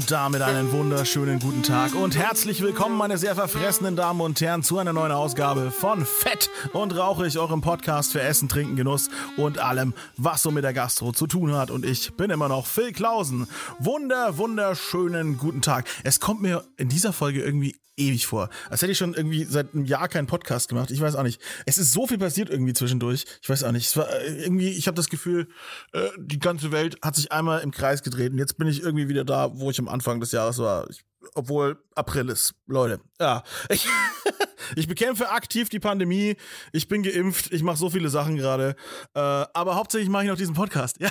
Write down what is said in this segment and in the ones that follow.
Und damit einen wunderschönen guten Tag und herzlich willkommen, meine sehr verfressenen Damen und Herren, zu einer neuen Ausgabe von Fett und Rauchig, eurem Podcast für Essen, Trinken, Genuss und allem, was so mit der Gastro zu tun hat. Und ich bin immer noch Phil Klausen. Wunder, wunderschönen guten Tag. Es kommt mir in dieser Folge irgendwie ewig vor. Als hätte ich schon irgendwie seit einem Jahr keinen Podcast gemacht. Ich weiß auch nicht. Es ist so viel passiert irgendwie zwischendurch. Ich weiß auch nicht. Es war äh, irgendwie, ich habe das Gefühl, äh, die ganze Welt hat sich einmal im Kreis gedreht und jetzt bin ich irgendwie wieder da, wo ich am Anfang des Jahres war. Ich, obwohl April ist, Leute. Ja, ich, ich bekämpfe aktiv die Pandemie. Ich bin geimpft. Ich mache so viele Sachen gerade. Äh, aber hauptsächlich mache ich noch diesen Podcast. Ja,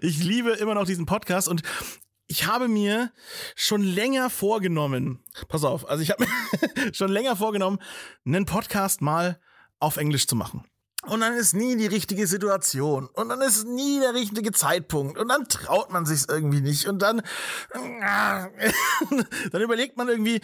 ich liebe immer noch diesen Podcast und ich habe mir schon länger vorgenommen, pass auf, also ich habe mir schon länger vorgenommen, einen Podcast mal auf Englisch zu machen. Und dann ist nie die richtige Situation. Und dann ist nie der richtige Zeitpunkt. Und dann traut man sich irgendwie nicht. Und dann, dann überlegt man irgendwie,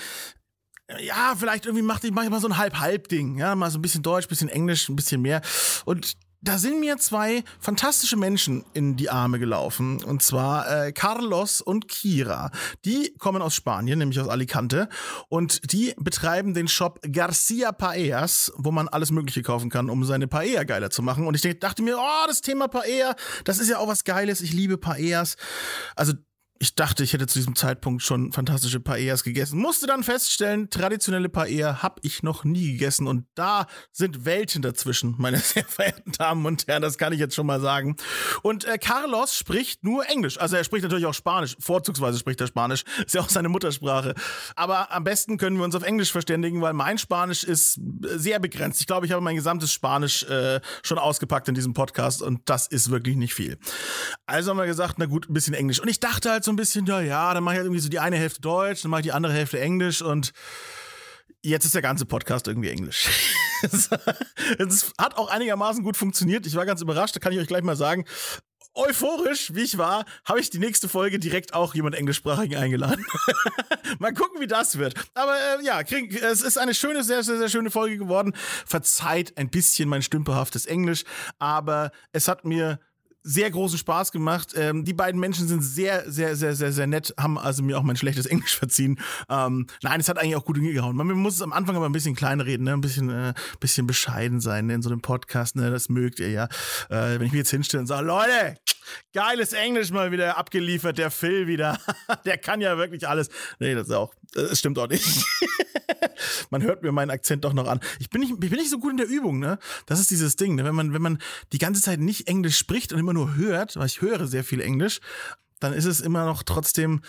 ja, vielleicht irgendwie mache ich, mal so ein Halb-Halb-Ding. Ja, mal so ein bisschen Deutsch, bisschen Englisch, ein bisschen mehr. Und da sind mir zwei fantastische Menschen in die Arme gelaufen. Und zwar äh, Carlos und Kira. Die kommen aus Spanien, nämlich aus Alicante. Und die betreiben den Shop Garcia Paellas, wo man alles Mögliche kaufen kann, um seine Paella geiler zu machen. Und ich dachte mir, oh, das Thema Paella, das ist ja auch was Geiles. Ich liebe Paellas. Also ich dachte, ich hätte zu diesem Zeitpunkt schon fantastische Paellas gegessen. Musste dann feststellen, traditionelle Paella habe ich noch nie gegessen. Und da sind Welten dazwischen, meine sehr verehrten Damen und Herren. Das kann ich jetzt schon mal sagen. Und äh, Carlos spricht nur Englisch. Also er spricht natürlich auch Spanisch. Vorzugsweise spricht er Spanisch. Ist ja auch seine Muttersprache. Aber am besten können wir uns auf Englisch verständigen, weil mein Spanisch ist sehr begrenzt. Ich glaube, ich habe mein gesamtes Spanisch äh, schon ausgepackt in diesem Podcast. Und das ist wirklich nicht viel. Also haben wir gesagt, na gut, ein bisschen Englisch. Und ich dachte halt so, ein bisschen, ja, ja, dann mache ich halt irgendwie so die eine Hälfte Deutsch, dann mache ich die andere Hälfte Englisch und jetzt ist der ganze Podcast irgendwie Englisch. Es hat auch einigermaßen gut funktioniert. Ich war ganz überrascht, da kann ich euch gleich mal sagen. Euphorisch, wie ich war, habe ich die nächste Folge direkt auch jemand englischsprachigen eingeladen. mal gucken, wie das wird. Aber äh, ja, krieg, es ist eine schöne, sehr, sehr, sehr schöne Folge geworden. Verzeiht ein bisschen mein stümperhaftes Englisch, aber es hat mir sehr großen Spaß gemacht. Ähm, die beiden Menschen sind sehr, sehr, sehr, sehr, sehr nett, haben also mir auch mein schlechtes Englisch verziehen. Ähm, nein, es hat eigentlich auch gut hingehauen. Man muss es am Anfang aber ein bisschen klein reden, ne? ein bisschen, äh, bisschen bescheiden sein ne? in so einem Podcast. Ne? Das mögt ihr ja. Äh, wenn ich mich jetzt hinstelle und sage, Leute, geiles Englisch mal wieder abgeliefert, der Phil wieder. der kann ja wirklich alles. Nee, das auch, das stimmt auch nicht. man hört mir meinen Akzent doch noch an. Ich bin nicht, ich bin nicht so gut in der Übung, ne? Das ist dieses Ding, ne? Wenn man, wenn man die ganze Zeit nicht Englisch spricht und immer nur hört, weil ich höre sehr viel Englisch, dann ist es immer noch trotzdem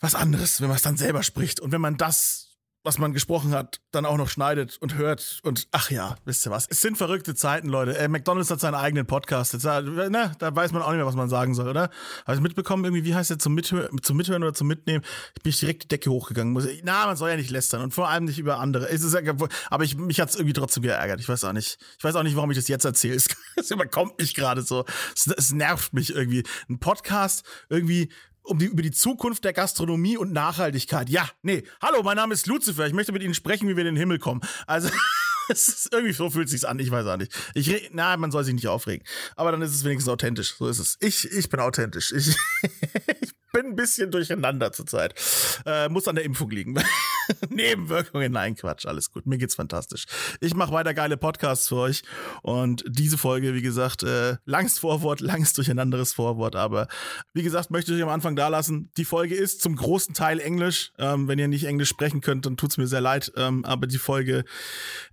was anderes, wenn man es dann selber spricht. Und wenn man das was man gesprochen hat, dann auch noch schneidet und hört und ach ja, wisst ihr was? Es sind verrückte Zeiten, Leute. Äh, McDonalds hat seinen eigenen Podcast. Jetzt, äh, na, da weiß man auch nicht mehr, was man sagen soll, oder? Habe ich mitbekommen, irgendwie, wie heißt der zum, Mithör zum Mithören oder zum Mitnehmen? Ich bin direkt die Decke hochgegangen. Na, man soll ja nicht lästern und vor allem nicht über andere. Es ist aber ich, mich hat es irgendwie trotzdem geärgert. Ich weiß auch nicht. Ich weiß auch nicht, warum ich das jetzt erzähle. Es, es überkommt mich gerade so. Es, es nervt mich irgendwie. Ein Podcast irgendwie um die, über die Zukunft der Gastronomie und Nachhaltigkeit. Ja, nee. Hallo, mein Name ist Lucifer. Ich möchte mit Ihnen sprechen, wie wir in den Himmel kommen. Also, irgendwie so fühlt sich's an. Ich weiß auch nicht. Ich, na, man soll sich nicht aufregen. Aber dann ist es wenigstens authentisch. So ist es. Ich, ich bin authentisch. Ich, ich bin ein bisschen durcheinander zurzeit. Äh, muss an der Impfung liegen. Nebenwirkungen, nein, Quatsch, alles gut. Mir geht's fantastisch. Ich mache weiter geile Podcasts für euch. Und diese Folge, wie gesagt, äh, langes Vorwort, langes durcheinanderes Vorwort. Aber wie gesagt, möchte ich euch am Anfang da lassen. Die Folge ist zum großen Teil Englisch. Ähm, wenn ihr nicht Englisch sprechen könnt, dann tut's mir sehr leid. Ähm, aber die Folge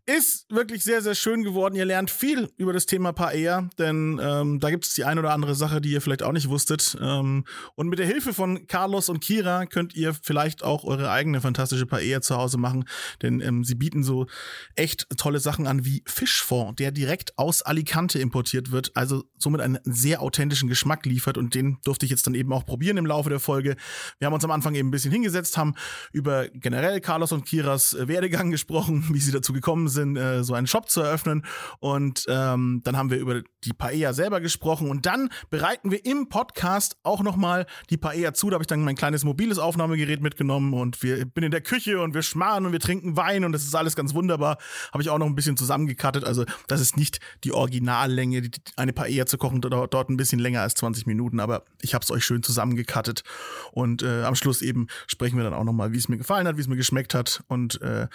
ist wirklich sehr, sehr schön geworden. Ihr lernt viel über das Thema Paella, denn ähm, da gibt es die ein oder andere Sache, die ihr vielleicht auch nicht wusstet. Ähm, und mit der Hilfe von Carlos und Kira könnt ihr vielleicht auch eure eigene fantastische Paella zu Hause machen, denn ähm, sie bieten so echt tolle Sachen an wie Fischfond, der direkt aus Alicante importiert wird, also somit einen sehr authentischen Geschmack liefert und den durfte ich jetzt dann eben auch probieren im Laufe der Folge. Wir haben uns am Anfang eben ein bisschen hingesetzt, haben über generell Carlos und Kiras äh, Werdegang gesprochen, wie sie dazu gekommen sind, äh, so einen Shop zu eröffnen und ähm, dann haben wir über die Paella selber gesprochen und dann bereiten wir im Podcast auch nochmal die Paella zu. Da habe ich dann mein kleines mobiles Aufnahmegerät mitgenomhmen und wir bin in der Küche und wir schmarren und wir trinken Wein und das ist alles ganz wunderbar. Habe ich auch noch ein bisschen zusammengekattet. Also das ist nicht die Originallänge. Die, eine Paella zu kochen dauert dort ein bisschen länger als 20 Minuten, aber ich habe es euch schön zusammengekattet. Und äh, am Schluss eben sprechen wir dann auch nochmal, wie es mir gefallen hat, wie es mir geschmeckt hat und äh,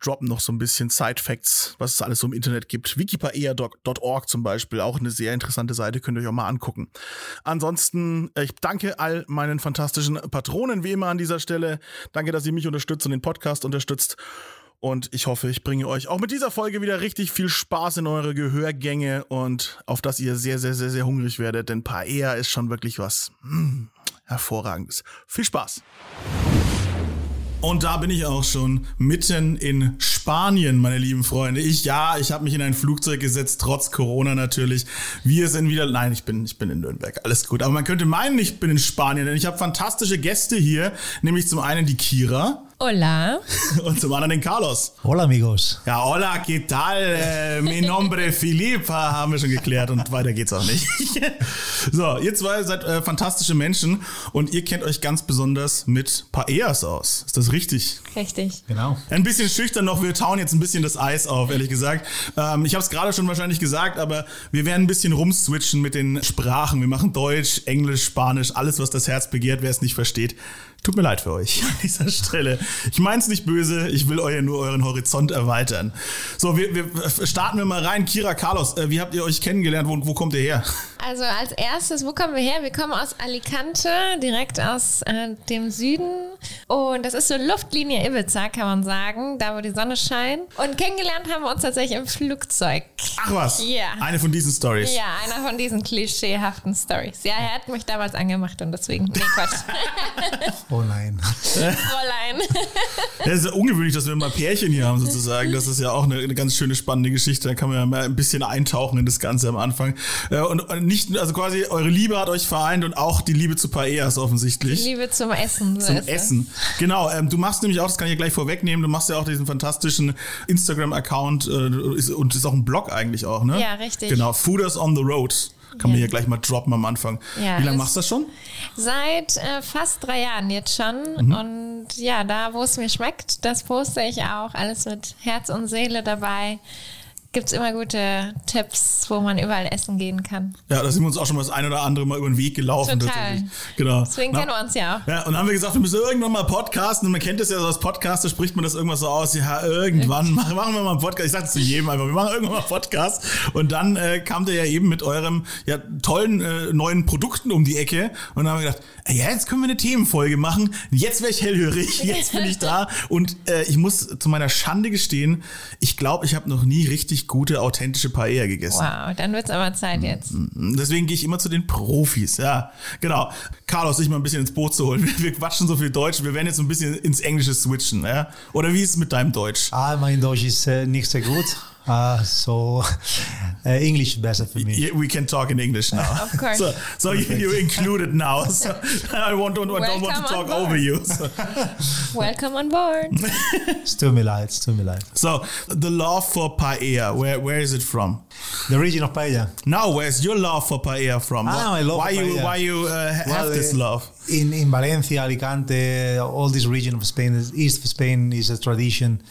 droppen noch so ein bisschen Side-Facts, was es alles so im Internet gibt. Wikipaea.org zum Beispiel, auch eine sehr interessante Seite, könnt ihr euch auch mal angucken. Ansonsten, äh, ich danke all meinen fantastischen Patronen wie immer an dieser Stelle. Danke, dass ihr mich unterstützt und den Podcast unterstützt. Und ich hoffe, ich bringe euch auch mit dieser Folge wieder richtig viel Spaß in eure Gehörgänge und auf dass ihr sehr, sehr, sehr, sehr hungrig werdet, denn Paella ist schon wirklich was mm, hervorragendes. Viel Spaß! Und da bin ich auch schon mitten in Spanien, meine lieben Freunde. Ich ja, ich habe mich in ein Flugzeug gesetzt, trotz Corona natürlich. Wir sind wieder. Nein, ich bin, ich bin in Nürnberg. Alles gut. Aber man könnte meinen, ich bin in Spanien, denn ich habe fantastische Gäste hier, nämlich zum einen die Kira. Hola. Und zum anderen den Carlos. Hola, amigos. Ja, hola, ¿qué tal? Eh, mi nombre Philipp, haben wir schon geklärt und weiter geht's auch nicht. so, ihr zwei seid äh, fantastische Menschen und ihr kennt euch ganz besonders mit Paellas aus. Ist das richtig? Richtig. Genau. Ein bisschen schüchtern noch, wir tauen jetzt ein bisschen das Eis auf, ehrlich gesagt. Ähm, ich habe es gerade schon wahrscheinlich gesagt, aber wir werden ein bisschen rumswitchen mit den Sprachen. Wir machen Deutsch, Englisch, Spanisch, alles, was das Herz begehrt, wer es nicht versteht. Tut mir leid für euch an dieser Stelle. Ich meine es nicht böse, ich will euch nur euren Horizont erweitern. So, wir, wir starten wir mal rein. Kira, Carlos, äh, wie habt ihr euch kennengelernt? Wo, wo kommt ihr her? Also als erstes, wo kommen wir her? Wir kommen aus Alicante, direkt aus äh, dem Süden. Und das ist so Luftlinie Ibiza, kann man sagen, da wo die Sonne scheint. Und kennengelernt haben wir uns tatsächlich im Flugzeug. Ach was? Ja. Eine von diesen Stories. Ja, einer von diesen klischeehaften Stories. Ja, er hat mich damals angemacht und deswegen. Nee, Quatsch. Oh nein. Fräulein. Ja, es ist ja ungewöhnlich, dass wir mal Pärchen hier haben, sozusagen. Das ist ja auch eine, eine ganz schöne spannende Geschichte. Da kann man ja mal ein bisschen eintauchen in das Ganze am Anfang. Äh, Und, und nicht, also quasi eure Liebe hat euch vereint und auch die Liebe zu Paellas offensichtlich. Liebe zum Essen. so Zum ist es. Essen. Genau, ähm, du machst nämlich auch, das kann ich ja gleich vorwegnehmen, du machst ja auch diesen fantastischen Instagram-Account äh, ist, und ist auch ein Blog eigentlich auch, ne? Ja, richtig. Genau, Fooders on the Road. Kann man Ja. hier gleich mal droppen am Anfang. Ja, Wie lange machst du das schon? Seit äh, fast drei Jahren jetzt schon. Mhm. Und ja, da, wo es mir schmeckt, das poste ich auch. Alles mit Herz und Seele dabei. Gibt es immer gute Tipps, wo man überall essen gehen kann. Ja, da sind wir uns auch schon mal das ein oder andere Mal über den Weg gelaufen. Total. Genau. Deswegen Na, kennen wir uns ja auch. Ja, und dann haben wir gesagt, wir müssen irgendwann mal podcasten. Und man kennt das ja so als Podcast, da spricht man das irgendwas so aus. Ja, irgendwann machen, machen wir mal einen Podcast. Ich sage es zu jedem einfach, wir machen irgendwann mal einen Podcast. Und dann äh, kam der ja eben mit eurem ja, tollen äh, neuen Produkten um die Ecke. Und dann haben wir gedacht, ja, jetzt können wir eine Themenfolge machen. Jetzt wäre ich hellhörig, jetzt bin ich da. Und äh, ich muss zu meiner Schande gestehen, ich glaube, ich habe noch nie richtig gute, authentische Paella gegessen. Wow, dann wird es aber. Zeit jetzt. Deswegen gehe ich immer zu den Profis, ja. Genau. Carlos, dich mal ein bisschen ins Boot zu holen. Wir, wir quatschen so viel Deutsch, wir werden jetzt so ein bisschen ins Englische switchen, ja. Oder wie ist es mit deinem Deutsch? Ah, mein Deutsch ist äh, nicht sehr gut. Uh, so uh, English is better for me. Yeah, We can talk in English now. Of course. So, so you, you're included now. So I want, don't, I don't want to talk over you. So, Welcome on board. Es tut mir leid, es tut so the love for paella, where where is it from? The region of paella. Now, where's your love for paella from? Ah, my love why for you paella. why you uh, have Well, this uh, love? In, in Valencia, Alicante, all this region of Spain, this east of Spain, is a tradition.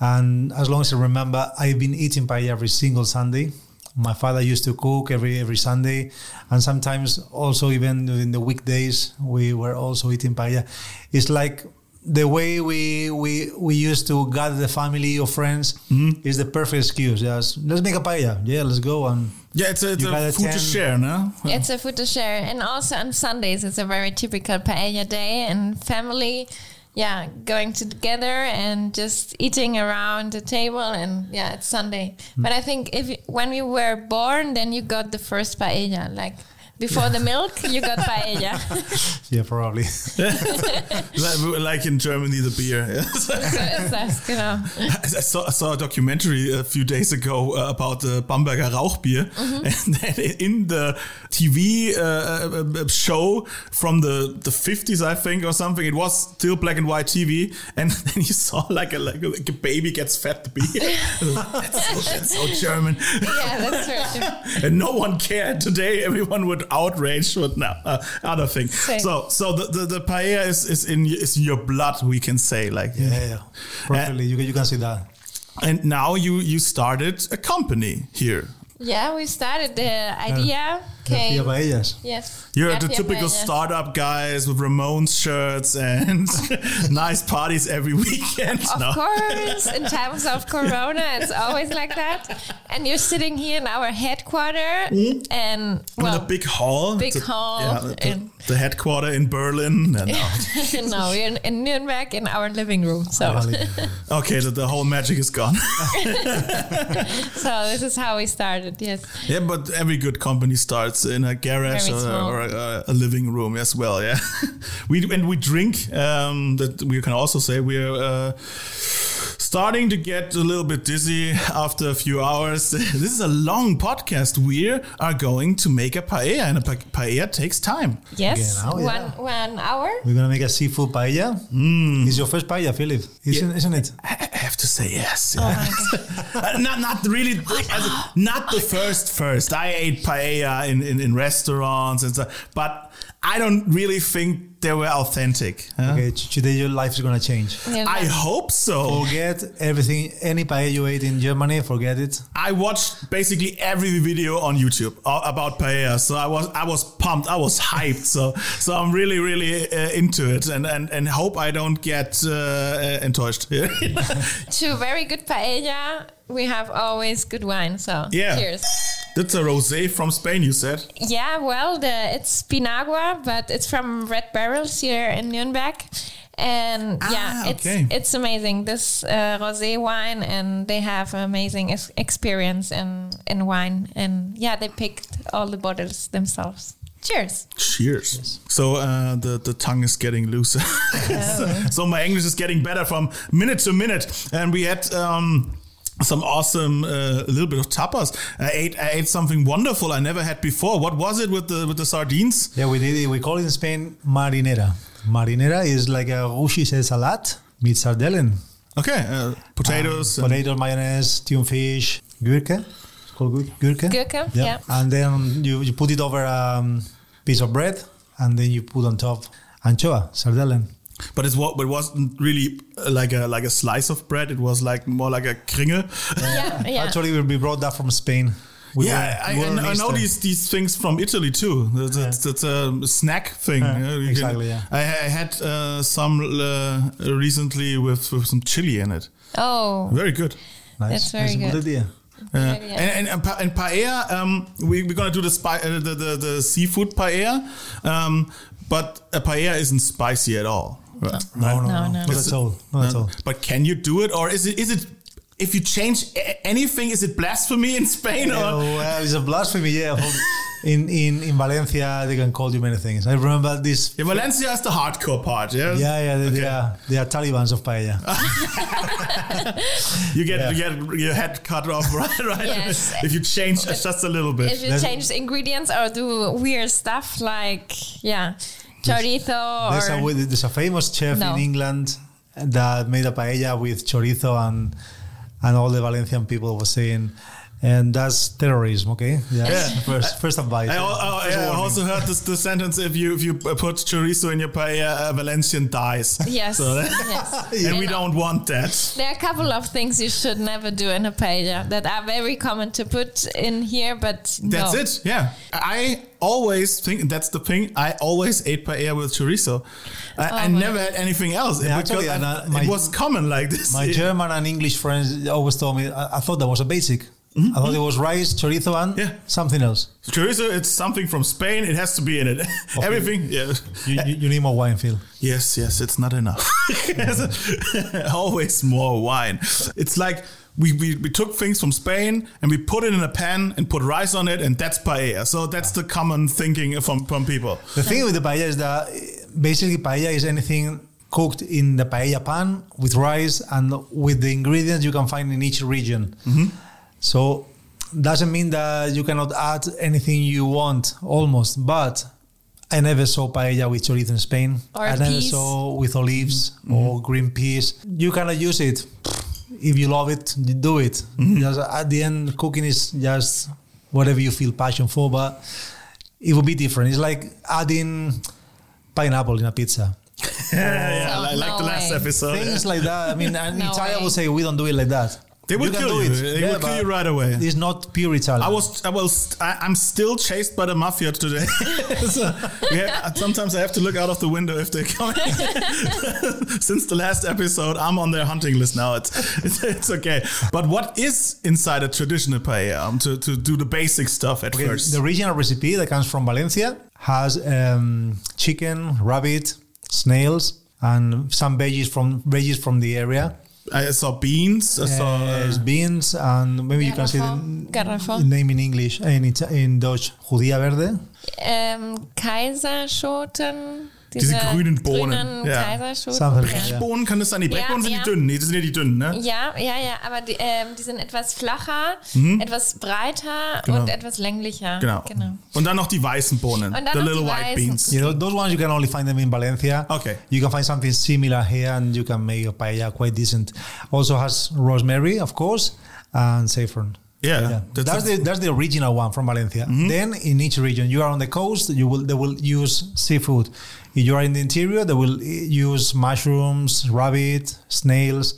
And as long as I remember, I've been eating paella every single Sunday. My father used to cook every every Sunday, and sometimes also even in the weekdays we were also eating paella. It's like the way we we we used to gather the family or friends mm-hmm. is the perfect excuse. Yes, let's make a paella. Yeah, let's go and Yeah, it's a, it's a gotta food to share, no? It's a food to share. And also on Sundays, it's a very typical paella day and family, yeah, going together and just eating around the table. And yeah, it's Sunday. Hmm. But I think if when you were born, then you got the first paella. Like Before the milk, you got paella. Yeah, probably. Like- like in Germany, the beer. so ist das, genau. I saw, I saw a documentary a few days ago uh, about the Bamberger Rauchbier, and then in the TV uh, uh, show from the, the 50s, I think, or something, it was still black and white TV, and then you saw like a like a, like a baby gets fed the beer. that's, so, that's so German, Yeah, that's right. and no one cared. Today, everyone would outrage with no, uh, other thing. Same. So, so the, the, the paella is, is in is in your blood, we can say, like Yeah, yeah, yeah. Probably you, can- you can see that. and now you you started a company here. Yeah, we started the idea. Okay. Yeah, paellas. Yes. You're Yeah, the typical paella. startup guys with Ramones shirts and nice parties every weekend. Of No. course, in times of Corona, it's always like that. And you're sitting here in our headquarter, and In well, a big hall. big the, hall Yeah, the, the- in- the headquarter in Berlin. And, uh, no, we're in, in Nuremberg in our living room. So, okay, the, the whole magic is gone. so this is how we started. Yes. yeah, but every good company starts in a garage or, or a, a living room as well. Yeah, we and we drink. Um, that we can also say we're. Uh, Starting to get a little bit dizzy after a few hours. This is a long podcast. We are going to make a paella, and a pa- paella takes time. Yes. Genau, one yeah. one hour. We're gonna make a seafood paella. Mm. It's your first paella, Philip, isn't, isn't it? I I have to say yes. yeah. Uh, not not really. as a- not the first first. I ate paella in, in, in restaurants and stuff, but I don't really think they were authentic. huh? Okay, today your life is gonna change. Yeah, I hope so. Forget everything, any paella you ate in Germany, forget it. I watched basically every video on YouTube uh, about paella, so I was I was pumped, I was hyped, so so I'm really really uh, into it, and and and hope I don't get uh, uh, enttäuscht. To very good paella, we have always good wine. So Yeah. cheers. That's a rosé from Spain, you said. Yeah, well, the it's Pinagua, but it's from Red Barrels here in Nuremberg. And Ah, yeah, it's okay. it's amazing. This uh, rosé wine, and they have an amazing ex- experience in in wine. And yeah, they picked all the bottles themselves. Cheers. Cheers. So uh, the the tongue is getting looser. so, so my English is getting better from minute to minute, and we had. Um, some awesome, uh, a little bit of tapas. I ate, I ate something wonderful I never had before. What was it with the with the sardines? Yeah, we did it. We call it in Spain marinera. Marinera is like a Russische Salat mit Sardellen. Okay, uh, potatoes. and- Potato, mayonnaise, tune fish, gurke. It's called gur- gurke. Gurke, yeah. And then you, you put it over a um, piece of bread, and then you put on top anchoa, sardellen. But it's what, it wasn't really uh, like a like a slice of bread. It was like more like a kringel. Yeah, yeah. Actually, we we brought that from Spain. We yeah, were- I, we were I, I know these these things from Italy too. That's, that's, that's a snack thing. Yeah, yeah, you exactly, yeah. I, I had uh, some uh, recently with, with some chili in it. Oh, Very good. Nice. That's very That's a good. idea. Uh, Yeah. and, and, and, and paella, um, we, we're gonna do the, spi- uh, the, the the seafood paella, um, but a paella isn't spicy at all. Right? No, no, No, no, no. not at all. Not at all. But can you do it, or is it is it if you change anything, is it blasphemy in Spain? Yeah, well, it's a blasphemy. Yeah, in in in Valencia they can call you many things. I remember this. yeah, Valencia is the hardcore part. Yeah, Yeah, yeah, they, they are they are Talibans of paella. you get Yeah. you get your head cut off right, right. Yes. if you change just a little bit. if you There's- change ingredients or do weird stuff like yeah, chorizo There's a there's a famous chef No. in England that made a paella with chorizo and and all the Valencian people were saying. And that's terrorism, okay? Yeah. Yeah. First, first advice. I, al- I- First I also heard this, the sentence: if you if you put chorizo in your paella, a Valencian dies. yes, So that- yes. and we don't want that. There are a couple of things you should never do in a paella that are very common to put in here, but That's no. it. Yeah, I always think that's the thing. I always ate paella with chorizo. I, I Oh my never had anything else. Yeah, because actually, I- uh, my- it was common like this. My German and English friends always told me I, I thought that was a basic. I thought it was rice, chorizo, and Mm-hmm. Yeah. something else. chorizo, it's something from Spain. It has to be in it. Everything. Yeah. You, you, you need more wine, Phil. Yes, yes, it's not enough. Always more wine. It's like we, we, we took things from Spain and we put it in a pan and put rice on it, and that's paella. So that's the common thinking from, from people. The thing with the paella is that basically paella is anything cooked in the paella pan with rice and with the ingredients you can find in each region. So doesn't mean that you cannot add anything you want almost, but I never saw paella with chorizo in Spain. Or I never peas. saw with olives mm-hmm. or green peas. You cannot use it. If you love it, you do it. Mm-hmm. Just at the end, cooking is just whatever you feel passion for, but it will be different. It's like adding pineapple in a pizza. Oh. yeah, So, I like no the last way. episode. Things like that. I mean, and No Italian way. will say we don't do it like that. They will kill you. They Yeah, will kill you right away. It's not pure Italian. I was, I was, I, I'm still chased by the mafia today. so, yeah, sometimes I have to look out of the window if they're coming. Since the last episode, I'm on their hunting list now. It's, it's, it's okay. But what is inside a traditional paella? Um, to, to do the basic stuff at Okay, first. The original recipe that comes from Valencia has um, chicken, rabbit, snails, and some veggies from veggies from the area. I saw beans. I saw. Uh, Uh, beans, and maybe you can say the Garrafón. Garrafón. name in English and in, in Dutch, judía verde. Ähm, Kaiserschoten. Diese grünen Bohnen, Grünen ja. Ja. Brechbohnen, kann das sein? Die Ja, Brechbohnen sind ja. die dünnen. Nee, das sind ja die dünnen, ne? Ja, ja, ja, aber die, ähm, die sind etwas flacher, etwas breiter Genau. und etwas länglicher. Genau. Und dann noch die weißen Bohnen. Und dann the noch little die white weißen. beans. You know, those ones you can only find them in Valencia. Okay. You can find something similar here, and you can make a paella quite decent. Also has rosemary, of course, and saffron. Yeah, Yeah, that's that's, the that's the original one from Valencia. Then in each region, you are on the coast, you will they will use seafood. If you are in the interior, they will use mushrooms, rabbit, snails.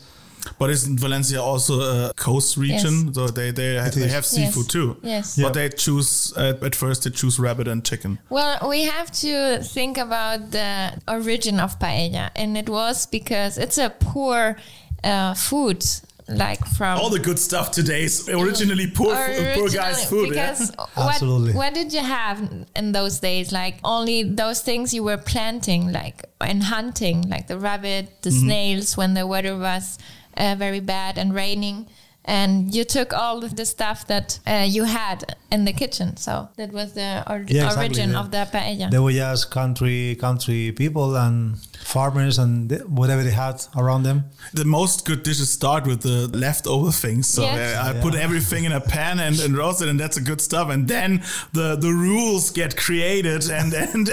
But isn't Valencia also a coast region? So they they, they have seafood Yes. too. Yes. But they choose uh, at first they choose rabbit and chicken. Well, we have to think about the origin of paella, and it was because it's a poor uh, food, like from All the good stuff today is originally poor fu- poor guys' food. Yeah? Because Absolutely. what what did you have in those days? Like only those things you were planting, like and hunting, like the rabbit, the Mm-hmm. snails when the weather was uh, very bad and raining. And you took all of the stuff that uh, you had in the kitchen, so that was the or- Yeah, exactly, origin yeah. of the paella. They were just country country people and farmers and whatever they had around them. The most good dishes start with the leftover things. So Yes. uh, I put everything in a pan and, and roast it, and that's a good stuff. And then the the rules get created, and and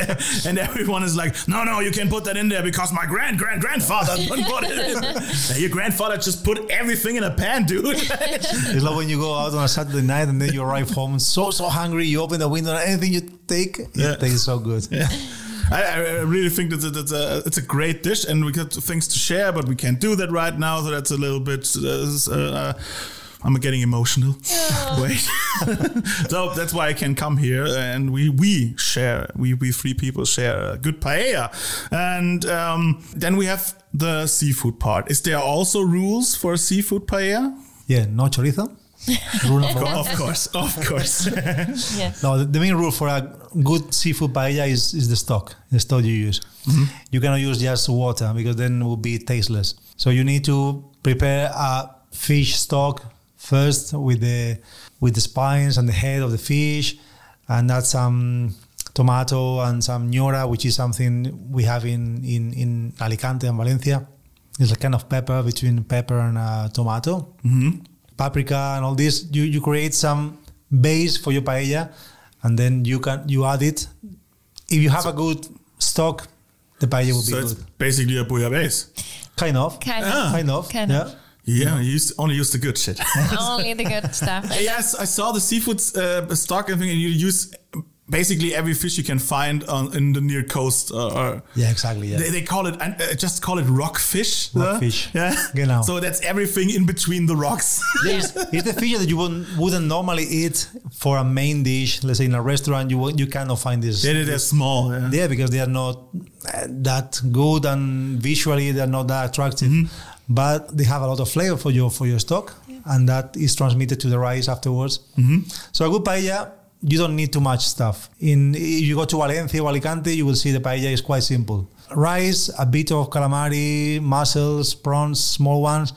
and everyone is like, no, no, you can put that in there because my grand grand grandfather put it in. Your grandfather just put everything in a pan, dude. It's like when you go out on a Saturday night and then you arrive home so so hungry. You open the window and anything you take, Yeah. it tastes so good. I, I really think that it's a, it's a great dish, and we got things to share, but we can't do that right now. So that's a little bit. Uh, uh, I'm getting emotional. Wait. so that's why I can come here, and we we share. We we three people share a good paella, and um, then we have the seafood part. Is there also rules for seafood paella? Yeah, no chorizo. Rule number one. of course, of course. yes. No, the, the main rule for a good seafood paella is, is the stock, the stock you use. Mm-hmm. You cannot use just water because then it will be tasteless. So you need to prepare a fish stock first with the with the spines and the head of the fish, and that's some tomato and some ñora, which is something we have in, in, in Alicante and Valencia. It's a kind of pepper between pepper and uh, tomato paprika and all this you, you create some base for your paella and then you can you add it if you have a good stock the paella will so be it's good basically a bouillabaisse. kind of Kind Ah. of. kind of Kind yeah of. Yeah, you used, only use the good shit. Only the good stuff. Yes, I saw the seafood uh, stock and thing, and you use basically every fish you can find on in the near coast. Uh, or yeah exactly yeah they, they call it, uh, just call it rockfish. Rockfish. Yeah. Genau. So that's everything in between the rocks. it's, it's the fish that you wouldn't, wouldn't normally eat for a main dish let's say in a restaurant you you cannot find this They're, they're small. Yeah. Yeah, because they are not uh, that good and visually they're not that attractive. But they have a lot of flavor for your for your stock, and that is transmitted to the rice afterwards. So a good paella, you don't need too much stuff. In if you go to Valencia or Alicante, you will see the paella is quite simple: rice, a bit of calamari, mussels, prawns, small ones,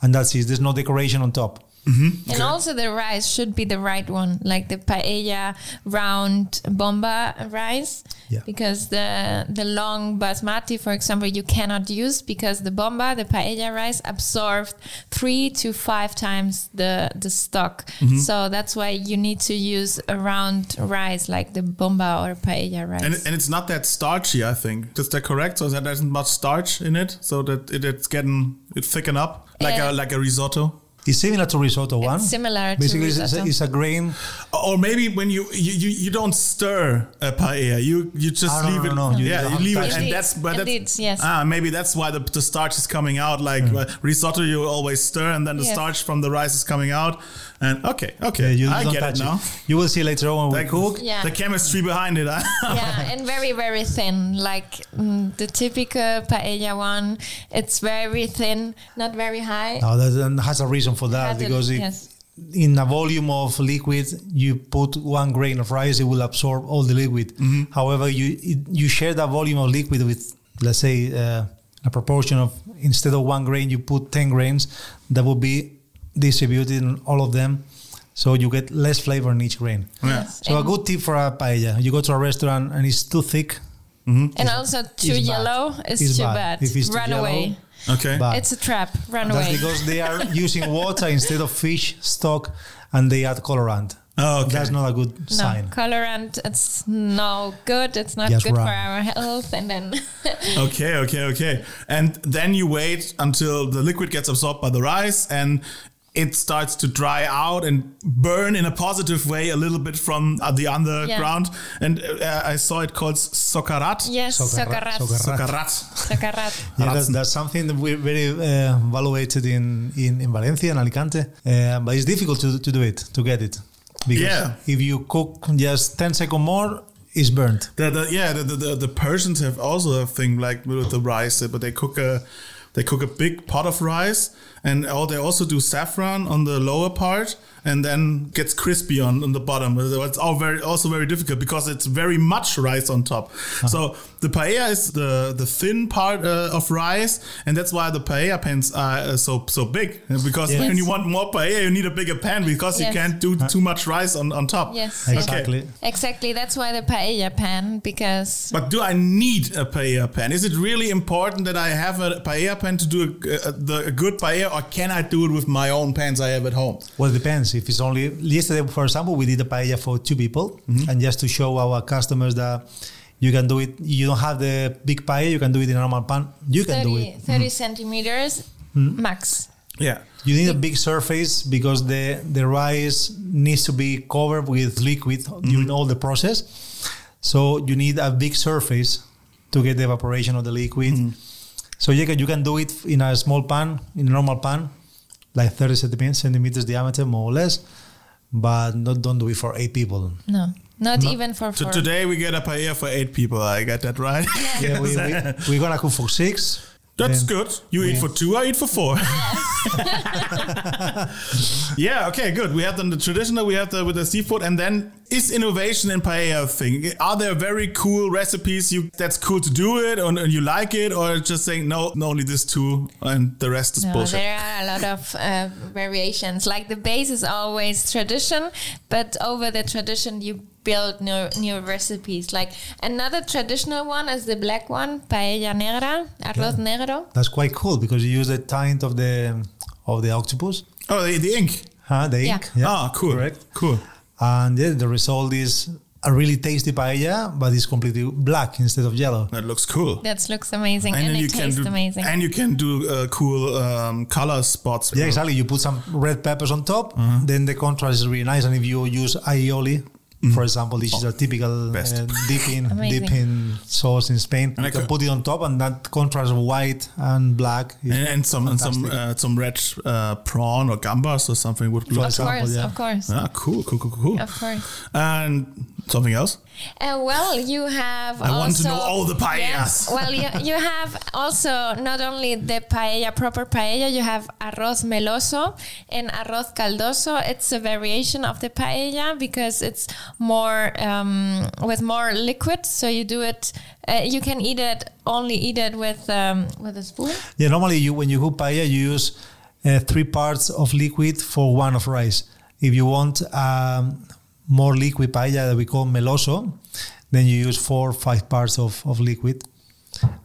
and that's it. There's no decoration on top. And also the rice should be the right one, like the paella round bomba rice. Yeah. Because the the long basmati, for example, you cannot use because the bomba, the paella rice, absorbed three to five times the the stock. Mm-hmm. So that's why you need to use a round rice like the bomba or paella rice. And, and it's not that starchy, I think. Is that correct? So that there isn't much starch in it, so that it, it's getting it thicken up like Uh, a like a risotto. It's similar to risotto one. similar to Basically, it's, risotto. it's a grain. Or maybe when you you, you, you don't stir a paella, you you just Ah, no, leave no, it. no, you yeah, you leave to it, touch and that's but It that's leads, yes. ah maybe that's why the, the starch is coming out. Like uh, risotto, you always stir, and then the Yes. starch from the rice is coming out. And okay, okay, Yeah, you I get it now. You will see later on when we Like, cook. Yeah. The chemistry behind it. Yeah, and very very thin, like mm, the typical paella one. It's very thin, not very high. Now that has a reason for that Has a- because it, yes. in a volume of liquid, you put one grain of rice, it will absorb all the liquid. However, you it, you share that volume of liquid with, let's say, uh, a proportion of instead of one grain, you put ten grains. That would be distributed in all of them, so you get less flavor in each grain. Yes. So a good tip for a paella: you go to a restaurant and it's too thick, mm-hmm. and also too it's yellow is It's too bad. bad. If it's too Run yellow, away. okay. But- It's a trap. Run that's away. because they are using water instead of fish stock, and they add colorant. Oh, okay. That's not a good no, sign. colorant. It's no good. It's not Yes, good for our health. And then Okay, okay, okay. And then you wait until the liquid gets absorbed by the rice and it starts to dry out and burn in a positive way a little bit from uh, the underground. And uh, I saw it called socarat. yes, Socarrat, socarrat. socarrat. Socarat. Socarrat. Yeah, that's, that's something that we're very uh, evaluated in, in, in Valencia and Alicante, uh, but it's difficult to, to do it, to get it. Because Yeah. if you cook just 10 seconds more, it's burnt. The, the, yeah, the, the, the Persians have also a thing like with the rice, but they cook a they cook a big pot of rice, and they also do saffron on the lower part, and then gets crispy on, on the bottom. It's all very also very difficult because it's very much rice on top. So the paella is the the thin part uh, of rice, and that's why the paella pans are uh, so so big. Because Yes. when you want more paella, you need a bigger pan because Yes. you can't do too much rice on on top. Yes. Okay. Exactly. Exactly. That's why the paella pan because But do I need a paella pan? Is it really important that I have a paella pan to do a, a, the, a good paella, or can I do it with my own pans I have at home? Well, it depends. If it's only yesterday, for example, we did a paella for two people, mm-hmm. and just to show our customers that you can do it. You don't have the big paella; you can do it in a normal pan. You can do 30, it. 30 mm-hmm. centimeters Mm-hmm. max. Yeah. You need a big surface because the the rice needs to be covered with liquid during mm-hmm. all the process. So you need a big surface to get the evaporation of the liquid. So you can you can do it in a small pan, in a normal pan, like 30 centimeters, centimeters diameter, more or less. But not don't do it for eight people. No, not even for So four. today we get a paella for eight people. I got that right. Yeah, we, we, we're gonna cook for six. That's Then- good. You eat for two, I eat for four. yeah, okay, good. We have the, the traditional, we have the with the seafood, and then is innovation in paella a thing? Are there very cool recipes you that's cool to do it and, and you like it, or just saying no, no, only this two and the rest is No, bullshit? there are a lot of uh, variations. Like the base is always tradition, but over the tradition you build new new recipes. Like another traditional one is the black one, paella negra, arroz negro. That's quite cool because you use the tint of the of the octopus, Oh, the, the ink. huh? The ink. Yeah. Ah, cool. Correct. Cool. And yeah, the result is a really tasty paella, but it's completely black instead of yellow. That looks cool. That looks amazing and, then it tastes do, amazing. And you can do uh, cool um, color spots. Yeah, exactly. You put some red peppers on top, Uh-huh. then the contrast is really nice. And if you use aioli, for example, this is a typical Mm. Best. uh, dipping Amazing. dipping sauce in Spain. And I you can put it on top, and that contrast of white and black. And, and some and some uh, some red uh, prawn or gambas or something would For look. of example, course, yeah. of course, Ah, cool, cool, cool, cool, cool. of course. And something else. Uh, well, you have. I also, want to know all the paellas. Yes. Well, you, you have also not only the paella, proper paella, you have arroz meloso and arroz caldoso. It's a variation of the paella because it's more um, with more liquid. So you do it. Uh, you can eat it only eat it with um, with a spoon. Yeah, normally you when you cook paella, you use uh, three parts of liquid for one of rice. If you want um, more liquid paella that we call meloso, then you use four or five parts of, of liquid.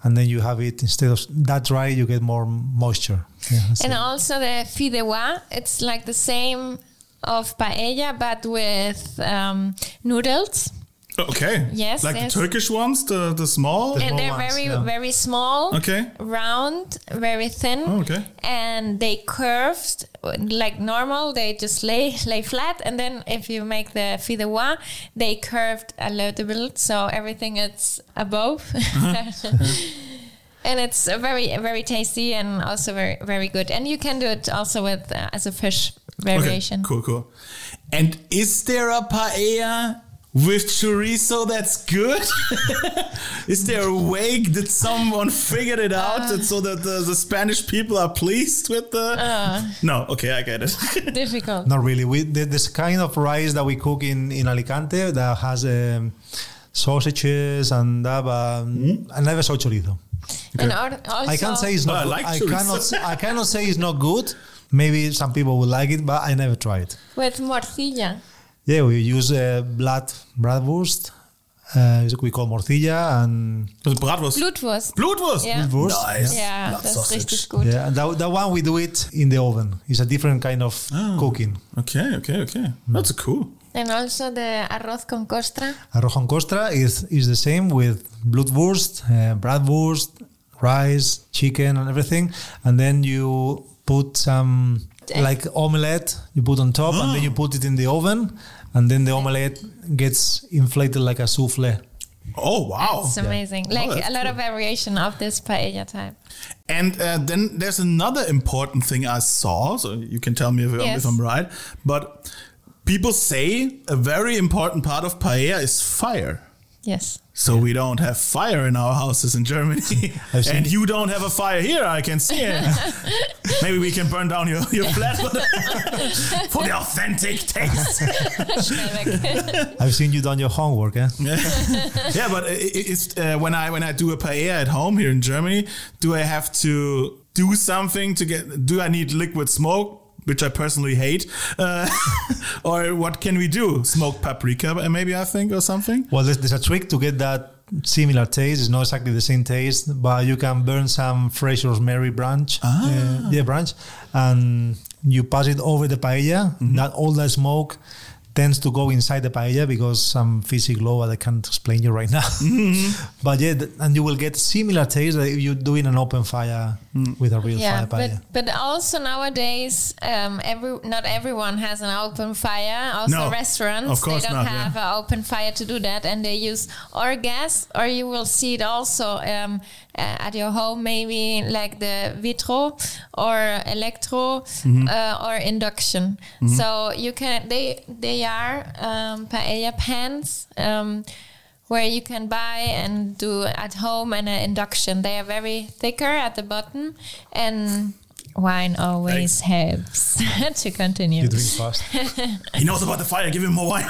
And then you have it instead of that dry, you get more moisture. Yeah, And it. also the fideuà, it's like the same of paella, but with um, noodles. Okay. Yes, Like yes. the Turkish ones, the the small. The- and small they're ones, very, yeah. very small, Okay. round, very thin. Oh, okay. And they curved like normal. They just lay lay flat, and then if you make the fideuà, they curved a little bit, so everything is above. and it's very very tasty and also very very good. And you can do it also with uh, as a fish variation. Okay, cool, cool. And is there a paella with chorizo that's good? is there a way that someone figured it out that so that the, the Spanish people are pleased with the? no, okay, I get it. Difficult. Not really. We this kind of rice that we cook in in Alicante that has um, sausages and that. But Mm-hmm. I never saw chorizo. And also, I can't say it's Well, not. I good. like I cannot. s- I cannot say it's not good. Maybe some people would like it, but I never tried. with morcilla. Yeah, we use uh, blood bratwurst. Uh, we call morcilla and Bratwurst. Blutwurst. Blutwurst. Ja. Blutwurst. Nice. Ja, Blood das ist sausage. richtig gut. Yeah, that, that one we do it in the oven. It's a different kind of Oh. cooking. Okay, okay, okay. That's cool. And also the arroz con costra. Arroz con costra is is the same with blutwurst, uh, bratwurst, rice, chicken, and everything. And then you put some like omelette you put on top, and then you put it in the oven, and then the omelette gets inflated like a souffle. Oh wow. It's amazing. Like that's a lot cool. of variation of this paella type. And uh, then there's another important thing I saw. So you can tell me if, Yes. if I'm right. But people say a very important part of paella is fire. Yes. So we don't have fire in our houses in Germany, and you don't have a fire here. I can see it. Maybe we can burn down your, your flat for the authentic taste. I've seen you done your homework, eh? yeah, but i- i- it's uh, when I when I do a paella at home here in Germany, do I have to do something to get? Do I need liquid smoke? Which I personally hate, uh, or what can we do? Smoked paprika, maybe I think, or something. Well, there's, there's a trick to get that similar taste. It's not exactly the same taste, but you can burn some fresh rosemary branch, uh, yeah, branch, and you pass it over the paella. That all that smoke tends to go inside the paella because some physical law that I can't explain you right now. but yeah, th- and you will get similar taste if you do in an open fire with a real Yeah, fire but paella. but also nowadays, um, every not everyone has an open fire. Also, No, restaurants of course they don't not, have yeah. an open fire to do that, and they use or gas, or you will see it also um, at your home, maybe like the vitro or electro Mm-hmm. uh, or induction. So you can they they are um, paella pans. Um, where you can buy and do at home and an induction. They are very thicker at the bottom, and wine always helps to continue. You drink fast. He knows about the fire. Give him more wine.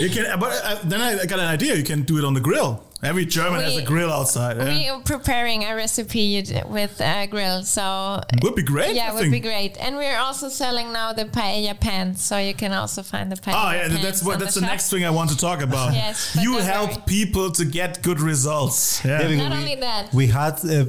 you can, but uh, then I got an idea. You can do it on the grill. Every German has a grill outside. yeah. We are preparing a recipe with a grill, so Would be great. yeah, I it would think. be great. And we're also selling now the paella pans, so you can also find the paella. Oh yeah, pans that's what that's the, shop. next thing I want to talk about. Yes, you help worry. people to get good results. Yeah. Yeah, Not we- only that. We had uh,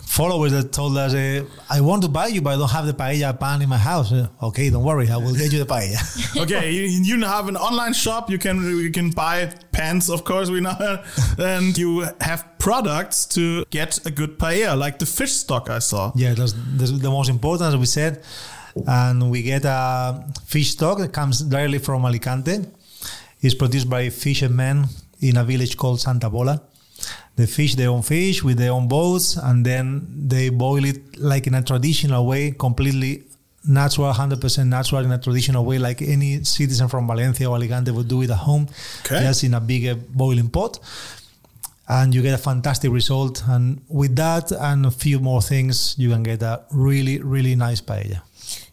followers that told us, uh, "I want to buy you, but I don't have the paella pan in my house." Uh, okay, don't worry, I will get you the paella. okay, you, you have an online shop. You can you can buy pans, of course, we know, and you have products to get a good paella, like the fish stock I saw. yeah, that's, that's the most important, as we said. And we get a fish stock that comes directly from Alicante. It's produced by fishermen in a village called Santa Pola. They fish their own fish with their own boats, and then they boil it like in a traditional way, completely natural, 100% natural in a traditional way, like any citizen from Valencia or Alicante would do it at home, Okay. just in a big uh, boiling pot. And you get a fantastic result. And with that and a few more things, you can get a really, really nice paella.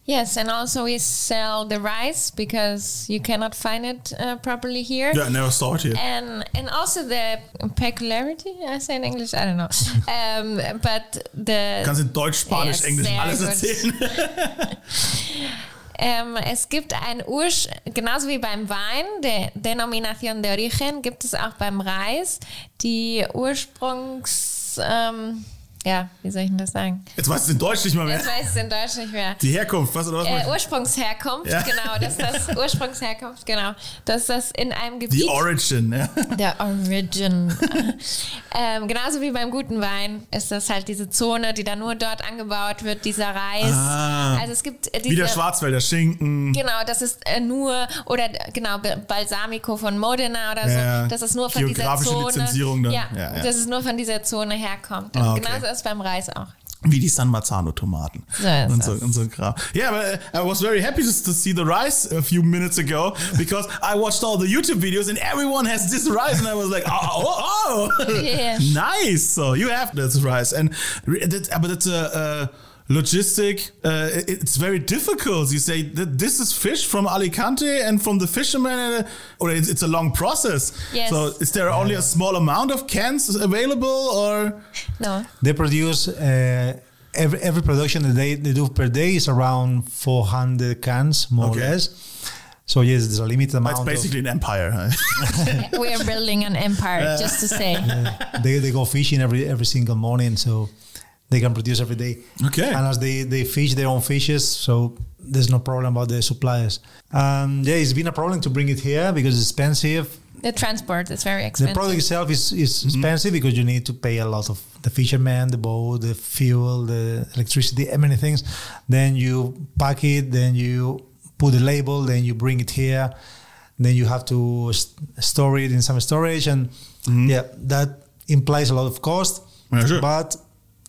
Yes, and also we sell the rice because you cannot find it uh, properly here. Yeah, I never saw it here. And and also the peculiarity, I say in English, I don't know. um, but the Kannst in Deutsch, Spanisch, Ja, Englisch alles erzählen. Ähm, es gibt ein Ursch, genauso wie beim Wein, der Denominación de Origen, gibt es auch beim Reis. Die Ursprungs, ähm, ja, wie soll ich denn das sagen? Jetzt weißt du in Deutsch nicht mehr. Jetzt weiß ich es in Deutsch nicht mehr. Die Herkunft, was oder was? Äh, Ursprungsherkunft, Ja. genau, dass das Ursprungsherkunft, genau, dass das in einem Gebiet Die Origin, ja. der Origin. ähm, genauso wie beim guten Wein ist das halt diese Zone, die dann nur dort angebaut wird, dieser Reis. Ah. also es gibt äh, Wie der diese, Schwarzwälder Schinken. Genau, das ist äh, nur, oder genau, Balsamico von Modena oder so, Ja, dass es nur von dieser Zone. Lizenzierung dann. Ja, Ja, ja. dass es nur von dieser Zone herkommt. Ah, okay. genauso es beim Reis auch. Wie die San Marzano-Tomaten. Und, so, und so ein Kram. Yeah, but I was very happy to, to see the rice a few minutes ago because I watched all the YouTube videos and everyone has this rice and I was like, oh, oh, oh. Yeah. nice. So you have this rice. And that, but it's a, uh logistic, uh, it- it's very difficult. You say that this is fish from Alicante and from the fisherman, uh, or it's, it's a long process. Yes. So is there only a small amount of cans available or? No. They produce uh, every every production that they, they do per day is around 400 cans, more Okay. or less. So yes, there's a limited amount. It's of- basically an empire. huh? we are building an empire, just to say. they, they go fishing every every single morning, so they can produce every day. Okay. And as they, they fish their own fishes, so there's no problem about the suppliers. Um, yeah, it's been a problem to bring it here because it's expensive. The transport is very expensive. The product itself is, is expensive because you need to pay a lot of the fishermen, the boat, the fuel, the electricity, and many things. Then you pack it, then you put the label, then you bring it here, then you have to st- store it in some storage, and yeah, that implies a lot of cost. Yeah, sure. But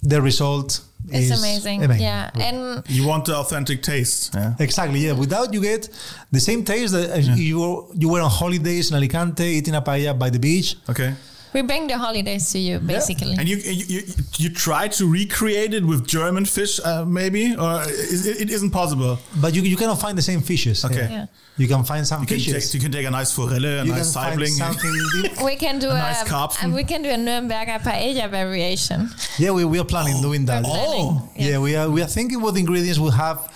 the result it's is amazing. Yeah. And You want the authentic taste. Yeah. Exactly. Yeah. Without you get the same taste that as you were, you were on holidays in Alicante eating a paella by the beach. Okay. We bring the holidays to you, basically. And you you, you you try to recreate it with German fish, uh, maybe, or is, it, it isn't possible. But you, you cannot find the same fishes. Okay. Yeah. You can find some You can, fishes. take, you can take a nice forelle, a you nice can Saibling. something. We can do A a, nice Karpfen. uh, we can do a Nürnberger paella variation. yeah, we, we are planning doing that. Oh, Yeah. we are we are thinking what ingredients we have well,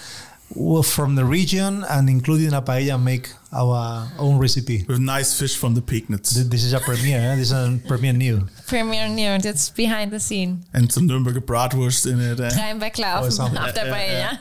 from the region and including a paella make our own recipe. with nice fish from the Pegnitz This is a premiere. eh? This is a premiere new. Premier New, that's behind the scene. and some Nürnberger Bratwurst in it, uh, Rheinbeckler auf, some- auf der Paella.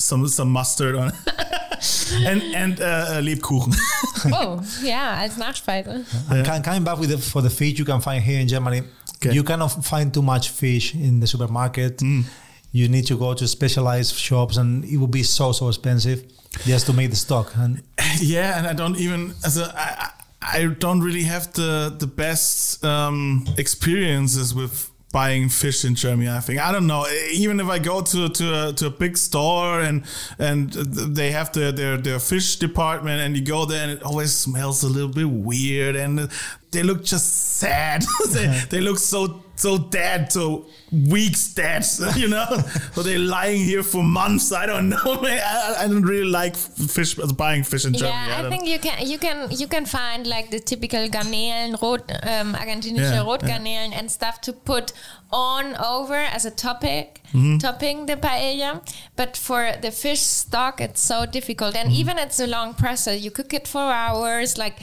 some some mustard on it, and and uh, Lebkuchen. Oh, ja, als Nachspeise. And com- coming back with the, for the fish you can find here in Germany, Okay. you cannot find too much fish in the supermarket. Mm. You need to go to specialized shops, and it will be so so expensive just to make the stock. And yeah, and I don't even as a I, I don't really have the the best um, experiences with buying fish in Germany. I think I don't know. Even if I go to to a, to a big store and and they have their, their their fish department, and you go there and it always smells a little bit weird, and they look just sad. they, they look so so dead, so weak dead. You know, so they're lying here for months. I don't know. I, I don't really like fish buying fish in Germany. Yeah, I don't- think you can you can you can find like the typical Garnelen, rot, um, argentinische Yeah, Rotgarnelen and stuff to put on over as a topic, Mm-hmm. topping the paella. But for the fish stock, it's so difficult, and Mm-hmm. even it's a long process. You cook it for hours, like.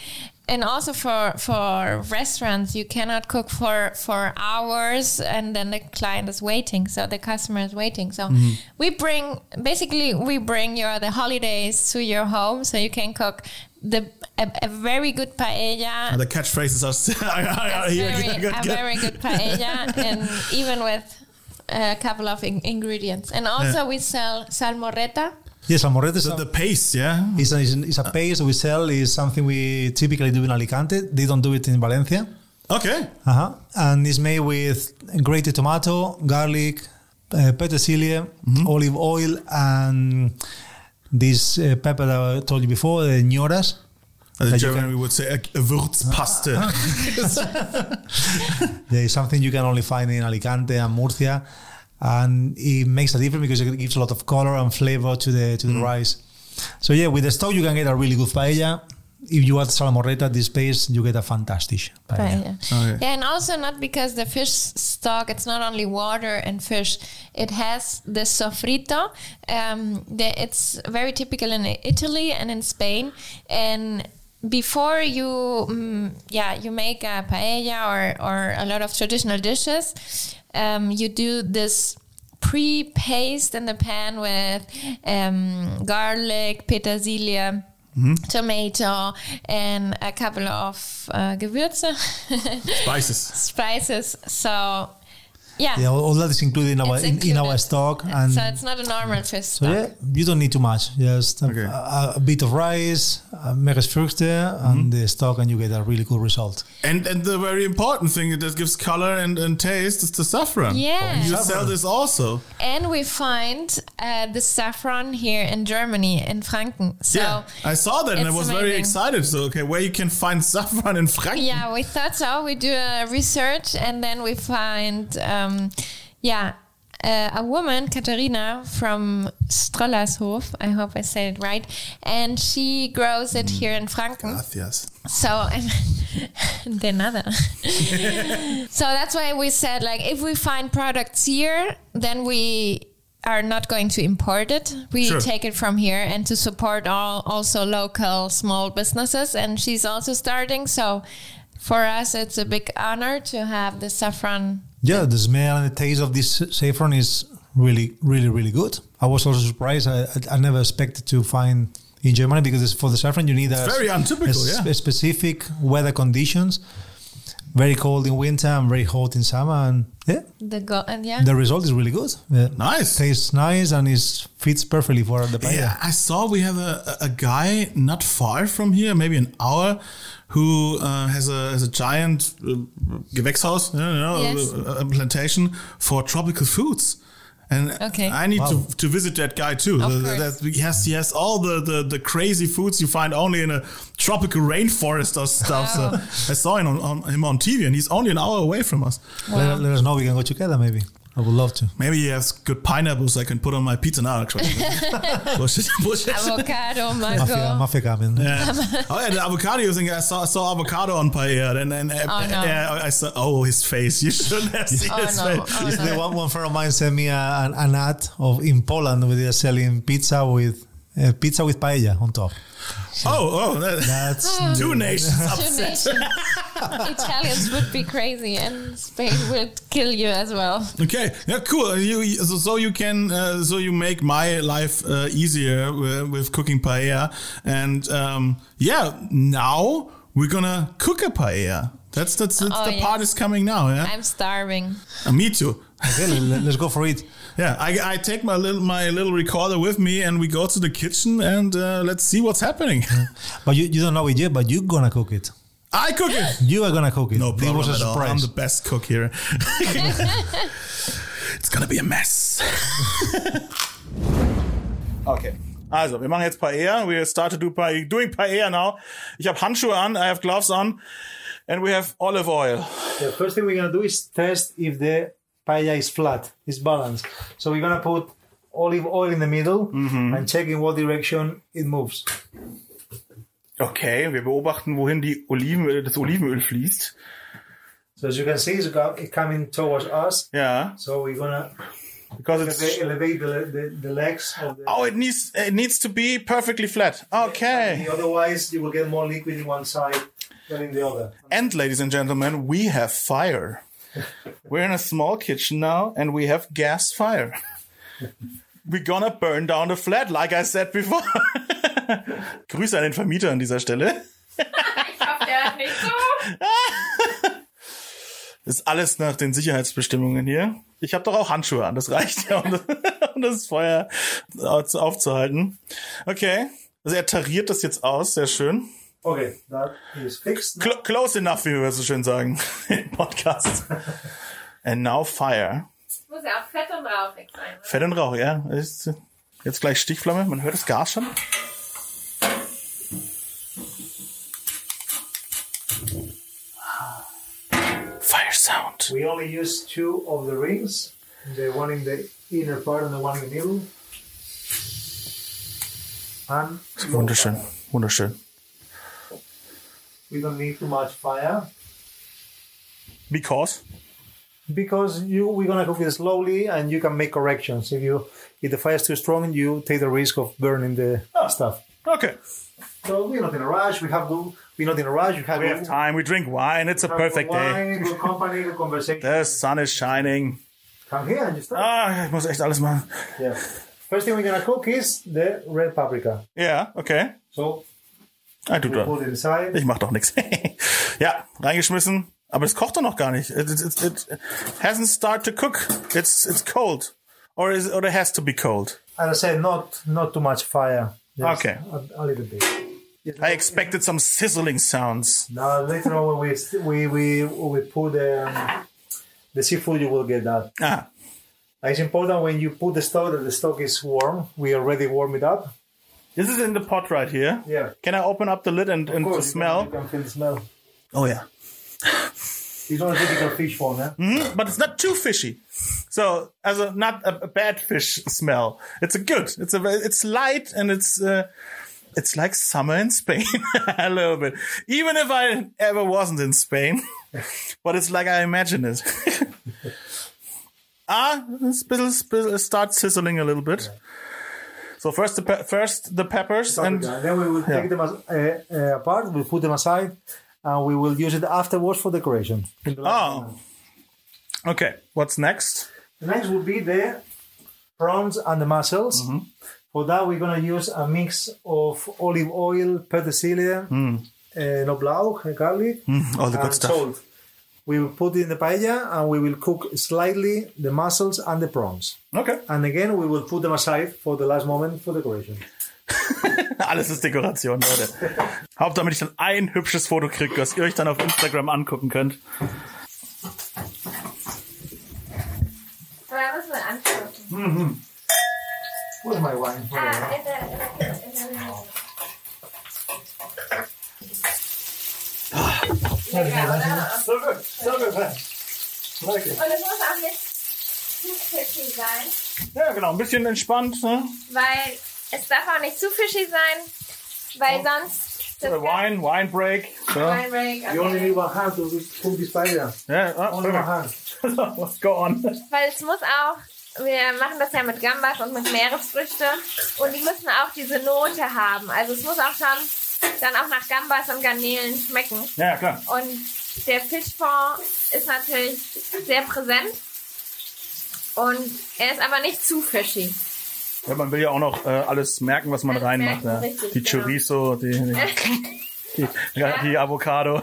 And also for for restaurants, you cannot cook for for hours, and then the client is waiting, so the customer is waiting. So Mm-hmm. we bring basically we bring your the holidays to your home, so you can cook the a, a very good paella, and the catchphrases are, are a here. very, Good, a good. very good paella, and even with a couple of in- ingredients. And also Yeah. we sell salmoreta. Yes, almorrete is, The, paste, yeah. It's a, is, a- paste we sell. is something we typically do in Alicante. They don't do it in Valencia. Okay. Uh-huh. And it's made with grated tomato, garlic, uh, petersilie, olive oil, and this uh, pepper that I told you before, the ñoras. As in German, we would say a, a Würzpaste. There is something you can only find in Alicante and Murcia. And it makes a difference because it gives a lot of color and flavor to the to the rice. So yeah, with the stock you can get a really good paella. If you add salamorreta at this pace, you get a fantastic paella. Paella. Okay. Yeah, and also not because the fish stock, it's not only water and fish. It has the sofrito. Um, the, it's very typical in Italy and in Spain. And before you, mm, yeah, you make a paella or, or a lot of traditional dishes, um, you do this pre-paste in the pan with um, garlic, petersilia, tomato, and a couple of uh, Gewürze, Spices. spices. So, yeah. Yeah, all, all that is included in our It's in, in our stock, and so it's not a normal fish So yeah, you don't need too much. Just a, Okay. a, a bit of rice, uh, meeresfrüchte, Mm-hmm. and the stock, and you get a really good result. And and the very important thing that gives color and, and taste is the saffron. Yeah. You Oh, sell this also. And we find uh, the saffron here in Germany, in Franken. So yeah. I saw that and I it's was very excited. So okay, where you can find saffron in Franken. Yeah, we thought so. We do a research and then we find, um, yeah, uh, a woman, Katharina from Strollershof. I hope I said it right. And she grows it here in Franken. Gracias. So, de nada. so that's why we said, like, if we find products here, then we are not going to import it. We Sure. take it from here and to support all also local small businesses. And she's also starting. So for us, it's a big honor to have the saffron. Yeah, the smell and the taste of this saffron is really, really, really good. I was also surprised. I, I, never expected to find in Germany because for the saffron you need a, very untypical, a yeah. a specific weather conditions. Very cold in winter and very hot in summer, and yeah, The go and yeah. the result is really good. Yeah. Nice. Tastes nice and it fits perfectly for the paella. Yeah, I saw we have a, a guy not far from here, maybe an hour, who uh, has a has a giant uh, Gewächshaus, you know, Yes. a, a plantation for tropical foods. And Okay. I need Wow. to, to visit that guy too. Of The- course. that- he has he has all the, the, the crazy foods you find only in a tropical rainforest or stuff. Wow. So I saw him on, on him on TV, and he's only an hour away from us. Let, let us know. We can go together, maybe. I would love to. Maybe he has good pineapples I can put on my pizza now. Actually, bullshit, bullshit. Avocado, Mafia, mango. mafia coming. Yeah. oh yeah, the avocado thing. I saw, I saw avocado on paella, and and uh, Oh, no. yeah, I saw. Oh, his face! You shouldn't have seen Oh, his no. face. Oh, It's no. the one, one friend of mine sent me a, an, an ad of in Poland where they're selling pizza with uh, pizza with paella on top. Oh, oh, that, That's two nations Two nations. Italians would be crazy, and Spain would kill you as well. Okay, yeah, cool. You, you- so, so you can, uh, so you make my life uh, easier with, with cooking paella, and um, yeah, now we're gonna cook a paella. That's that's, that's Oh, the yes. part is coming now. Yeah, I'm starving. Uh, me too. Okay. let, let's go for it. Yeah, I, I take my little my little recorder with me, and we go to the kitchen, and uh, let's see what's happening. But you, you don't know it yet, but you're gonna cook it. I cook it. You are gonna cook it. No This problem was a at all. I'm the best cook here. it's gonna be a mess. okay. Also, wir machen jetzt Paella. We start to do pa doing Paella now. Ich habe Handschuhe an, I have gloves on, and we have olive oil. The first thing we're gonna do is test if the paella is flat, it's balanced. So we're gonna put olive oil in the middle mm-hmm. and check in what direction it moves. Okay, wir beobachten, wohin die Olivenöl, das Olivenöl fließt. So as you can see, it's got it coming towards us. Ja, So we're gonna because it's elevate the, the, the legs of the. Oh, it needs it needs to be perfectly flat. Okay. Otherwise, you will get more liquid in one side than in the other. And ladies and gentlemen, we have fire. We're in a small kitchen now and we have gas fire. We're gonna burn down the flat, like I said before. Grüße an den Vermieter an dieser Stelle. Ist alles nach den Sicherheitsbestimmungen hier. Ich habe doch auch Handschuhe an, das reicht ja, um das, um das Feuer auf- aufzuhalten. Okay, also er tariert das jetzt aus, sehr schön. Okay, that is fixed. Cl close enough, wie wir so schön sagen im Podcast. And now fire. Muss ja auch fett und rauchig sein. Fett und Rauch, ja. Ist jetzt gleich Stichflamme. Man hört das Gas schon. Fire sound. We only use two of the rings the one in the inner part and the one in the middle. And Wunderschön, wunderschön. We don't need too much fire Because? because you we're gonna cook it slowly and you can make corrections. If you if the fire is too strong, you take the risk of burning the stuff. Okay. So we're not in a rush. We have to. We're not in a rush. We have, We have time, we drink wine, it's a perfect good day. wine, Good company, good conversation. The sun is shining. Come here and you start. Ah, ich muss echt alles machen. Yeah. First thing we're gonna cook is the red paprika. yeah okay. So Ah, du we da. put it aside. Ich mach doch nichts. ja, reingeschmissen. Aber es kocht doch noch gar nicht. It, it, it, it hasn't started to cook. It's it's cold. Or is or it has to be cold. I said, not not too much fire. Just Okay. A, a little bit. I expected some sizzling sounds. Now later on when we we we we put um, the seafood, you will get that. Ah, It's important when you put the stock that the stock is warm. We already warm it up. This is in the pot right here. Yeah. Can I open up the lid and, and Of course, smell? You can, you can the smell. Oh yeah. It's not a typical fish form, eh? Mm, but it's not too fishy. So, as a not a, a bad fish smell. It's a good. It's a ve- it's light and it's uh, it's like summer in Spain a little bit. Even if I ever wasn't in Spain, but it's like I imagine it. ah, it's little, little start sizzling a little bit. So first the pe- first the peppers and then we will take them as, uh, uh, apart. We'll put them aside, and we will use it afterwards for decoration. In the last oh, okay. What's next? The next will be the prawns and the mussels. Mm-hmm. For that, we're going to use a mix of olive oil, petersilia, Mm. uh, garlic, All the good stuff. salt. We will put it in the paella and we will cook slightly the mussels and the prawns. Okay. And again, we will put them aside for the last moment for decoration. Alles ist Dekoration, Leute. Hauptsache, damit ich dann ein hübsches Foto kriege, das ihr euch dann auf Instagram angucken könnt. Aber da müssen wir angucken. Where's my wine? Ah, Lecker, oder? So good, so good. Like it. Und es muss auch nicht zu fishy sein, Ja, genau, ein bisschen entspannt. Ne? weil es darf auch nicht zu fishy sein, weil sonst das Wine, Wine Break. So. Wine Break, You only okay. need one hand to cook this paella. Ja, ah, Only one hand. Let's go on. Weil es muss auch, wir machen das ja mit Gambas und mit Meeresfrüchte und die müssen auch diese Note haben. Also es muss auch schon dann auch nach Gambas und Garnelen schmecken. Ja, klar. Und der Fischfond ist natürlich sehr präsent. Und er ist aber nicht zu fishy. Ja, man will ja auch noch äh, alles merken, was man Alles reinmacht. Ja. richtig, die genau. Chorizo, die, die, die, ja, die Avocado,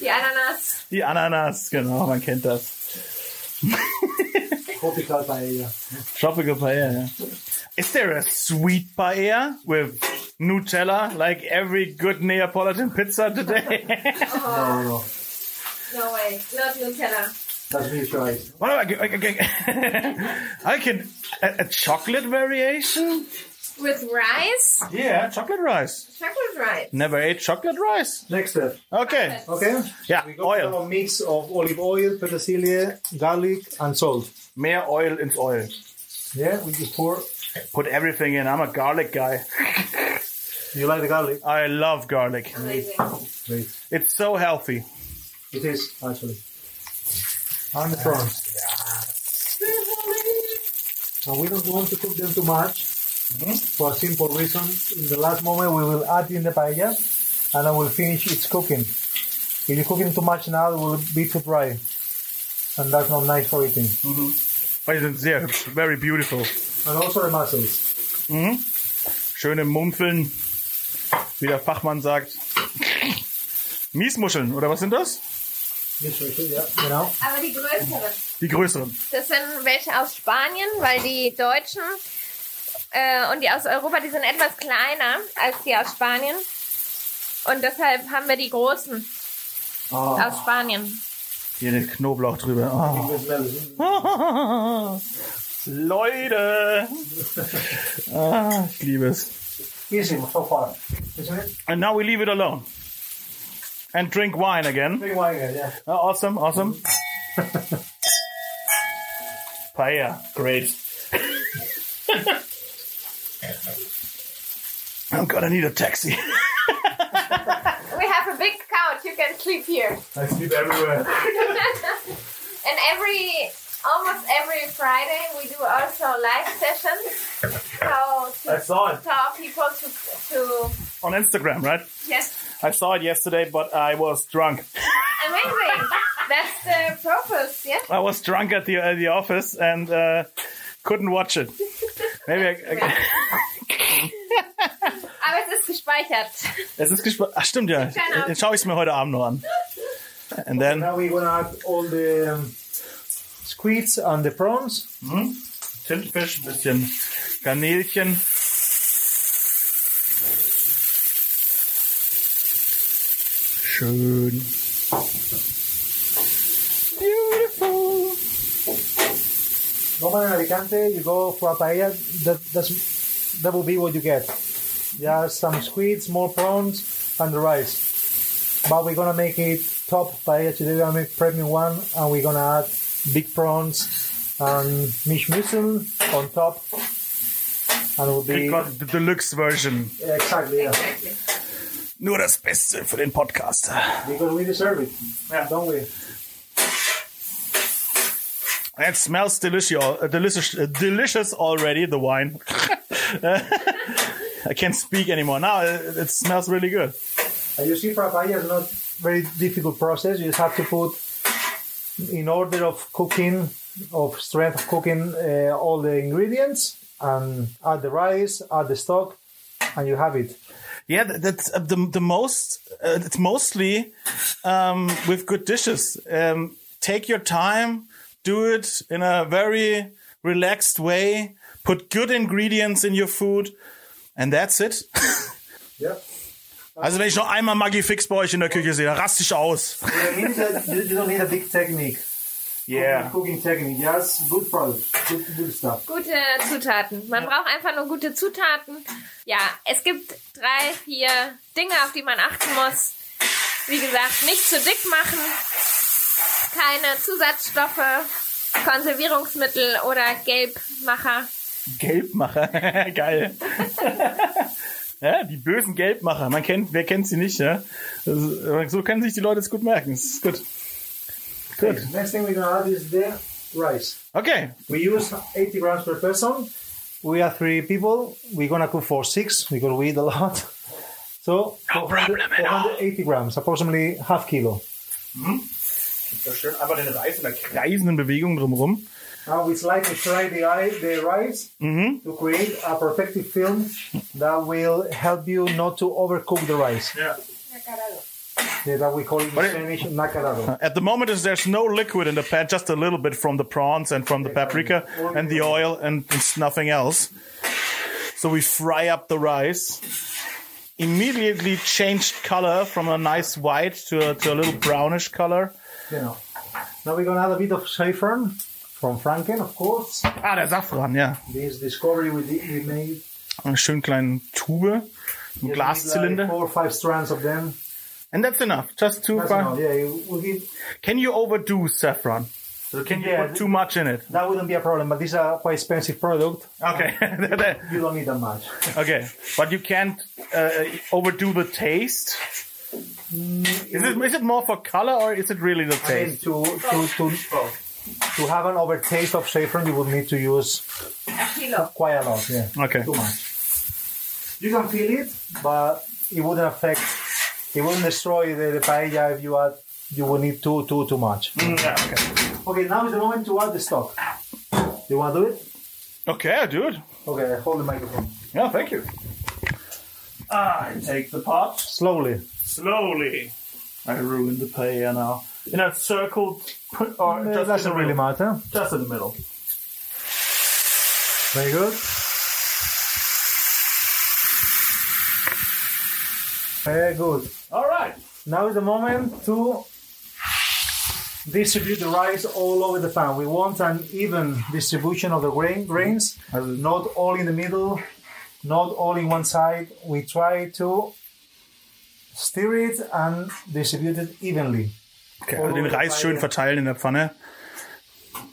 Die Ananas. die Ananas, genau, man kennt das. Tropical paella. Tropical paella. Yeah. Is there a sweet paella with Nutella like every good Neapolitan pizza today? No, no. No way. Not Nutella. That's me try. what am I, I, I, I can a, a chocolate variation? With rice? Yeah, chocolate rice. Chocolate rice. Never ate chocolate rice. Next step. Okay. Okay? Yeah, We go for oil. a mix of olive oil, petersilia, garlic, and salt. Mehr Oil ins Oil. Yeah, we just pour. Put everything in. I'm a garlic guy. You like the garlic? I love garlic. Amazing. Great. It's so healthy. It is, actually. And the prawns. And we don't want to cook them too much mm-hmm. for a simple reason. In the last moment, we will add in the paella and I will finish its cooking. If you cook it too much now, it will be too dry. And that's not nice for eating. Weil die sind sehr hübsch. Very beautiful. And also the mussels. Schöne Mumpfeln. Wie der Fachmann sagt. Miesmuscheln, oder was sind das? Here, yeah, genau. Aber die größeren. Die größeren. Das sind welche aus Spanien, weil die Deutschen äh, und die aus Europa, die sind etwas kleiner als die aus Spanien. Und deshalb haben wir die großen aus Spanien. Hier den Knoblauch drüber. You can smell it. Oh. Leute! Ah, ich liebe es. Easy so far, isn't it? And now we leave it alone. And drink wine again. Big wine, yeah. Oh, awesome, awesome. paella. Great. Oh I'm gonna need a taxi. We have a big couch. You can sleep here. I sleep everywhere. And every, almost every Friday, we do also live sessions. So I saw it tell people to, to on Instagram, right? yes, I saw it yesterday, but I was drunk. amazing. That's the purpose, yes? I was drunk at the at the office and uh, couldn't watch it. Maybe I, I, Aber es ist gespeichert. es ist gespannt. Ach stimmt ja. Den schaue ich mir heute Abend noch an. And then Now we're gonna add all the um, squids and the prawns. Tintenfisch, ein bisschen Garnelchen. Schön. Beautiful. Normally in Alicante, you go for a paella. That that's that will be what you get. Just some squids, more prawns, and the rice. But we're gonna make it top paella today. We're gonna make premium one, and we're gonna add big prawns and mish on top. And it will be got the deluxe version. exactly yeah. Nur das Beste für den Podcast. because we deserve it, Yeah. don't we? It smells delicious, delicious, delicious already. The wine. I can't speak anymore. Now it, it smells really good. And you see, for a paella is not very difficult process. You just have to put in order of cooking, of strength of cooking, uh, all the ingredients and add the rice, add the stock, and you have it. Yeah, that's uh, the the most. Uh, it's mostly um, with good dishes. Um, take your time, do it in a very relaxed way. Put good ingredients in your food, and that's it. Yeah. Also wenn ich noch einmal Maggi Fix bei euch in der Küche sehe, dann raste ich aus. You, you don't need a big technique. Yeah. Cooking technique, just good product, good, good stuff. Gute Zutaten. Man braucht einfach nur gute Zutaten. Ja, es gibt drei, vier Dinge, auf die man achten muss. Wie gesagt, nicht zu dick machen, keine Zusatzstoffe, Konservierungsmittel oder Gelbmacher. Gelbmacher, geil. ja, die bösen Gelbmacher. Man kennt, wer kennt sie nicht, ja? Also, so können sich die Leute es gut merken. Das ist gut. Good. Next thing we're gonna add is the rice. Okay. We use 80 grams per person. We are three people. We're gonna cook for six because we eat a lot. So No 400 problem at all. 480 grams, approximately half kilo. So schön einfach den Reis in der kreisenden Bewegung drumherum. Now we slightly fry the, eye, the rice mm-hmm. to create a protective film that will help you not to overcook the rice. Yeah. Yeah, that we call it in But it- Spanish nacarado. At the moment, is there's no liquid in the pan, just a little bit from the prawns and from the paprika and the oil and it's nothing else. So we fry up the rice. Immediately changed color from a nice white to a, to a little brownish color. You know. Now we're gonna add a bit of saffron from Franken, of course. Ah, der Safran, ja. This discovery we, did, we made. Eine schön kleinen Tube, ein Like Glaszylinder. four or five strands of them. And that's enough. Just two. That's fine. enough. Yeah, it will give Can you overdo saffron? So can you Yeah, put too much in it? That wouldn't be a problem, but this is a quite expensive product. Okay. You don't need that much. okay. But you can't uh, overdo the taste. Is it is it more for color or is it really the I mean, taste? to to to to have an overtaste of saffron, you would need to use quite a lot. Yeah, Okay. too much. You can feel it, but it wouldn't affect. It wouldn't destroy the, the paella if you add. You would need too too too much. Mm, yeah, okay. Okay, now is the moment to add the stock. Do you want to do it? Okay, I do it. Okay, hold the microphone Yeah, thank you. I take the pot slowly. slowly. I ruin the paella now. In a circle, or uh, It just doesn't really middle? matter. Just in the middle. Very good. Very good. All right. Now is the moment to distribute the rice all over the pan. We want an even distribution of the grain, grains, not all in the middle, not all in one side. We try to stir it and distribute it evenly. Okay, also den Reis schön verteilen in der Pfanne.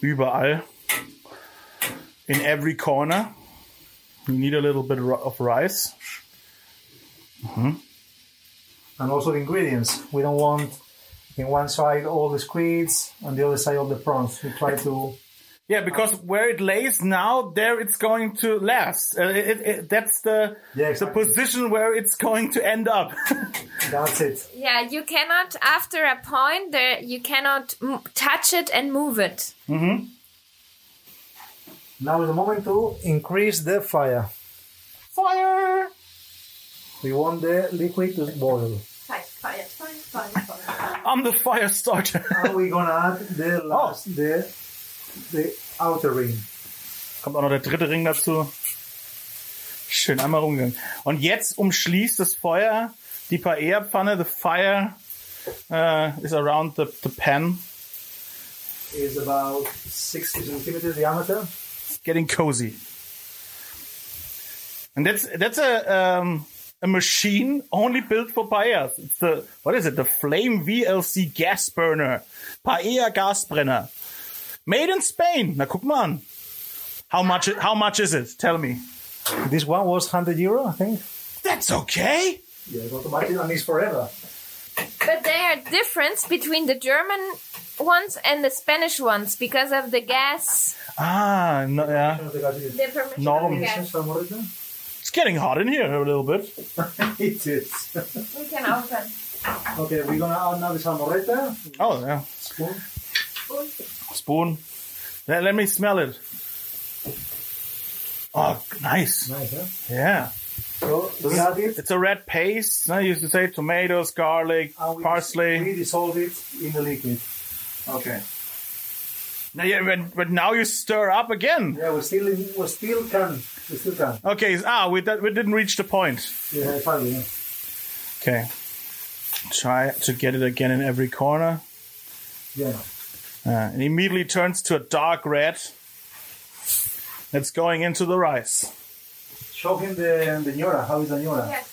Überall. in every corner. You need a little bit of rice. Mhm. And also the ingredients. We don't want in one side all the squids and the other side all the prawns. We try to Yeah, because where it lays now, there it's going to last. Uh, it, it, it- that's the Yeah, the position where it's going to end up. that's it. Yeah, you cannot, after a point, there you cannot m- touch it and move it. Now is the moment to increase the fire. Fire! We want the liquid to boil. Fire, fire, fire, fire, fire. I'm the fire starter. and we're gonna add the last the the outer ring. Kommt auch noch der dritte Ring dazu. Schön einmal rumgegangen. Und jetzt umschließt das Feuer die Paella-Pfanne. The fire uh, is around the, the pan. Is about 60 centimeters diameter. It's getting cozy. And that's that's a um, a machine only built for paellas. It's the what is it? The Flame VLC gas burner, paella Gasbrenner, made in Spain. Na guck mal an. How much? How much is it? Tell me. This one was 100 euro, I think. That's okay. Yeah, it's automatic and it's forever. But there are difference between the German ones and the Spanish ones because of the gas. Ah, no, yeah. The permission Norm. of the gas. It's getting hot in here a little bit. it is. We can open. Okay, we're gonna add now the salmoretta. Oh yeah. Spoon. Spoon. Let, let me smell it. Oh, nice. Nice, huh? Yeah. So we add it It's a red paste. I used to say tomatoes, garlic, and we, parsley. we dissolve it in the liquid. Okay. Now, yeah, but, but now you stir up again. Yeah, we still we still can we still can. Okay, ah, we, that, we didn't reach the point. Yeah, finally. Yeah. Okay. Try to get it again in every corner. yeah. Uh, and immediately turns to a dark red. It's going into the rice. Show him the the ñora. How is the ñora? Yes.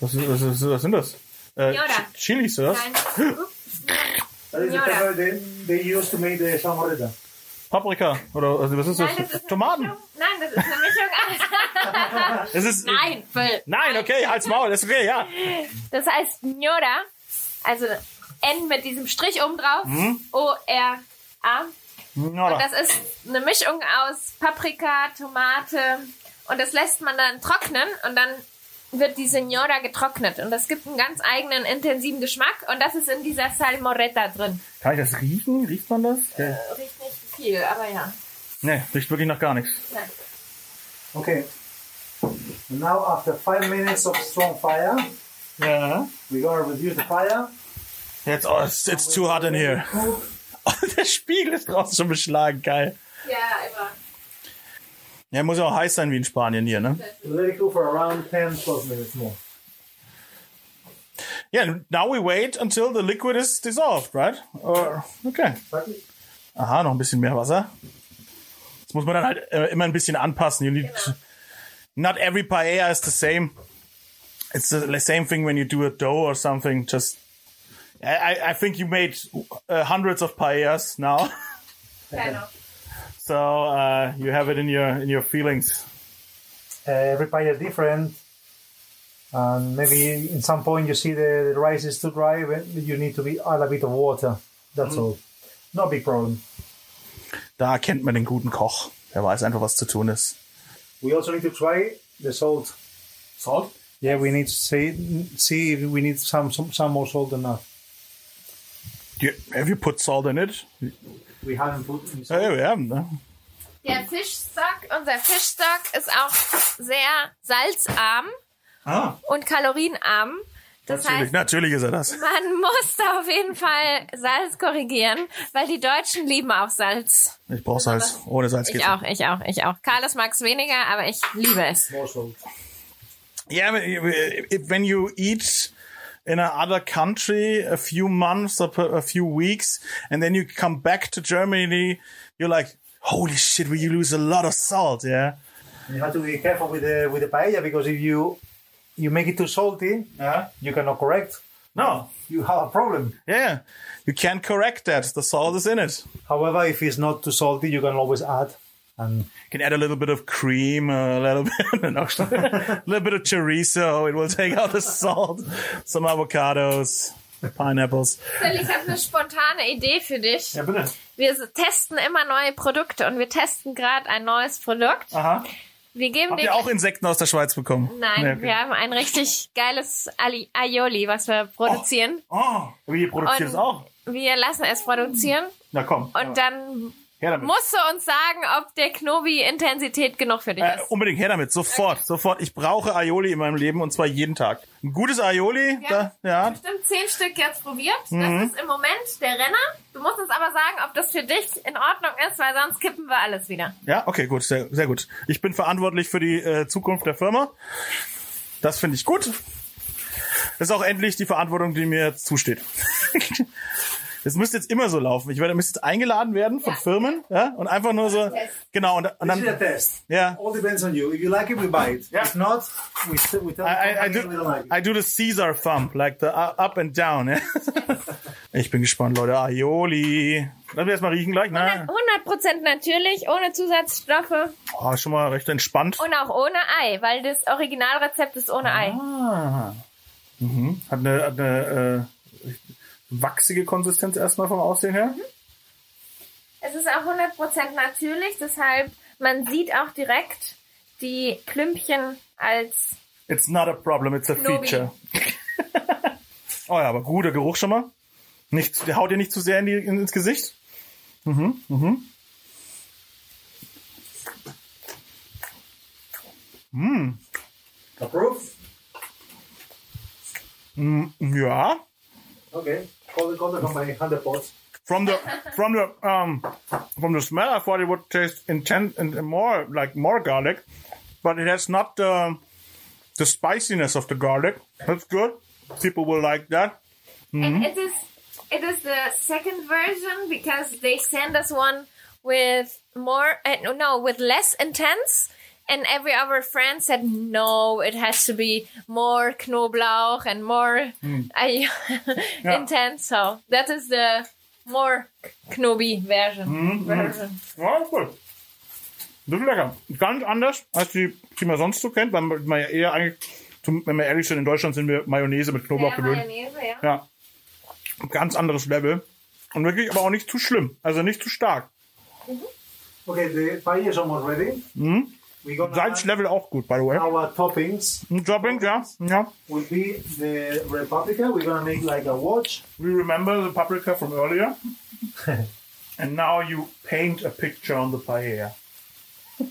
Was, was, was, was sind das? Äh, Ñora. Ch- Chilis, oder? Nein. Ups. That is the Ñora. pepper they, they use to make the salmoretta. Paprika. Oder also, was ist das? Nein, das ist eine Tomaten. Mischung. Nein, das ist eine Mischung. Es ist, Nein, Phil. Nein, okay, halt's Maul, ist okay, ja. Das heißt Ñora, also N mit diesem Strich oben drauf, O-R-A. Und Oder? das ist eine Mischung aus Paprika, Tomate und das lässt man dann trocknen und dann wird die Senora getrocknet und das gibt einen ganz eigenen intensiven Geschmack und das ist in dieser Salmoretta drin. Kann ich das riechen? Riecht man das? Ja. Riecht nicht viel, aber ja. Nee, riecht wirklich nach gar nichts. Nein. Okay. Now after five minutes of strong fire, Ja. we're gonna reduce the fire. Jetzt, oh, it's, it's too hot in here. Oh, der Spiegel ist draußen schon beschlagen, geil. Ja, immer. Ja, muss ja auch heiß sein wie in Spanien hier, ne? Let it go for around 10, 12 minutes more. Yeah, now we wait until the liquid is dissolved, right? Or, okay. Aha, noch ein bisschen mehr Wasser. Das muss man dann halt äh, immer ein bisschen anpassen. You need Genau. not every paella is the same. It's the same thing when you do a dough or something. Just, I, I- I think you made uh, hundreds of paellas now, so uh, you have it in your in your feelings. Uh, every pie is different. And maybe in some point you see the, the rice is too dry, then you need to be add a bit of water. That's all. No big problem. Da kennt man den guten Koch. Der weiß einfach, was zu tun ist. We also need to try the salt. Salt? Yeah, we need to see see if we need some some, some more salt or not. You, have you put salt in it? We haven't put salt. Ja, wir haben, ne? Der Fischstock, unser Fischstock ist auch sehr salzarm Ah, und kalorienarm. Das natürlich, heißt, natürlich ist er das. man muss da auf jeden Fall Salz korrigieren, weil die Deutschen lieben auch Salz. Ich brauche Salz. Ohne Salz geht's Ich auch, ich auch, ich auch. Carlos mag es weniger, aber ich liebe es. More salt. Yeah, but if, when you eat in another country a few months or per- a few weeks, and then you come back to Germany, you're like, holy shit, we lose a lot of salt, yeah? You have to be careful with the with the paella because if you you make it too salty, Yeah. you cannot correct. No. You have a problem. Yeah. You can't correct that. The salt is in it. However, if it's not too salty, you can always add And can add a little bit of cream, a little bit, a little bit of chorizo. It will take out the salt. Some avocados, pineapples. Phil, ich habe eine spontane Idee für dich. Ja, bitte. Wir testen immer neue Produkte und wir testen gerade ein neues Produkt. Aha. Wir geben Habt ihr auch Insekten aus der Schweiz bekommen? Nein, Nee, okay. wir haben ein richtig geiles Ali Aioli, was wir produzieren. Oh, wie ihr produziert es auch? wir lassen es produzieren Na komm. und dann her damit. musst du uns sagen, ob der Knobi Intensität genug für dich Äh, ist. unbedingt her damit, sofort, sofort. Ich brauche Aioli in meinem Leben und zwar jeden Tag. Ein gutes Aioli, Ja. da, ja. Bestimmt zehn Stück jetzt probiert. Mhm. Das ist im Moment der Renner. Du musst uns aber sagen, ob das für dich in Ordnung ist, weil sonst kippen wir alles wieder. Ja, okay, gut, sehr, sehr gut. Ich bin verantwortlich für die äh, Zukunft der Firma. Das finde ich gut. Das ist auch endlich die Verantwortung, die mir zusteht. Das müsste jetzt immer so laufen. Ich werde müsste jetzt eingeladen werden von Firmen, ja, und einfach nur so, genau, und, und this is a dann, test. ja. All depends on you. If you like it, we buy it. Yeah. If not, we, st- we tell I, do, like it. I do the Caesar thumb, like the u- up and down. Ja. Ich bin gespannt, Leute. Aioli. Lass mich erstmal riechen gleich. Ne? 100% natürlich, ohne Zusatzstoffe Oh, schon mal recht entspannt. und auch ohne Ei, weil das Originalrezept ist ohne Ei. Ah. Mhm. Hat eine, hat eine äh, wachsige Konsistenz erstmal vom Aussehen her. Es ist auch 100% natürlich, deshalb man sieht auch direkt die Klümpchen als It's not a problem, it's a Knobi. feature. oh ja, aber guter Geruch schon mal. Nicht, der haut dir nicht zu sehr in die, in, ins Gesicht. Approve? Ja. Okay. Call the, call the company, 100 pots. From the from the um from the smell, I thought it would taste intense and more like more garlic, but it has not the the spiciness of the garlic. That's good. People will like that. And it is it is the second version because they send us one with more uh, no with less intense and every other friend said no it has to be more knoblauch and more uh, intense so that is the more knobi version version Ja, ist gut. Das ist lecker. Ganz anders, als die, die man sonst so kennt, weil man ja eher eigentlich, zum- wenn wir ehrlich sind, in Deutschland sind wir Mayonnaise mit Knoblauch Ja, gewöhnt. Mayonnaise, ja. Ja. Ganz anderes Level. Und wirklich aber auch nicht zu schlimm. Also nicht zu stark. Okay, the paella is almost ready. Add Salzlevel auch gut, by the way. our toppings. Ein Dropping, ja. ja. Will be the red paprika. We're gonna make like a watch. We remember the paprika from earlier. and now you paint a picture on the paella.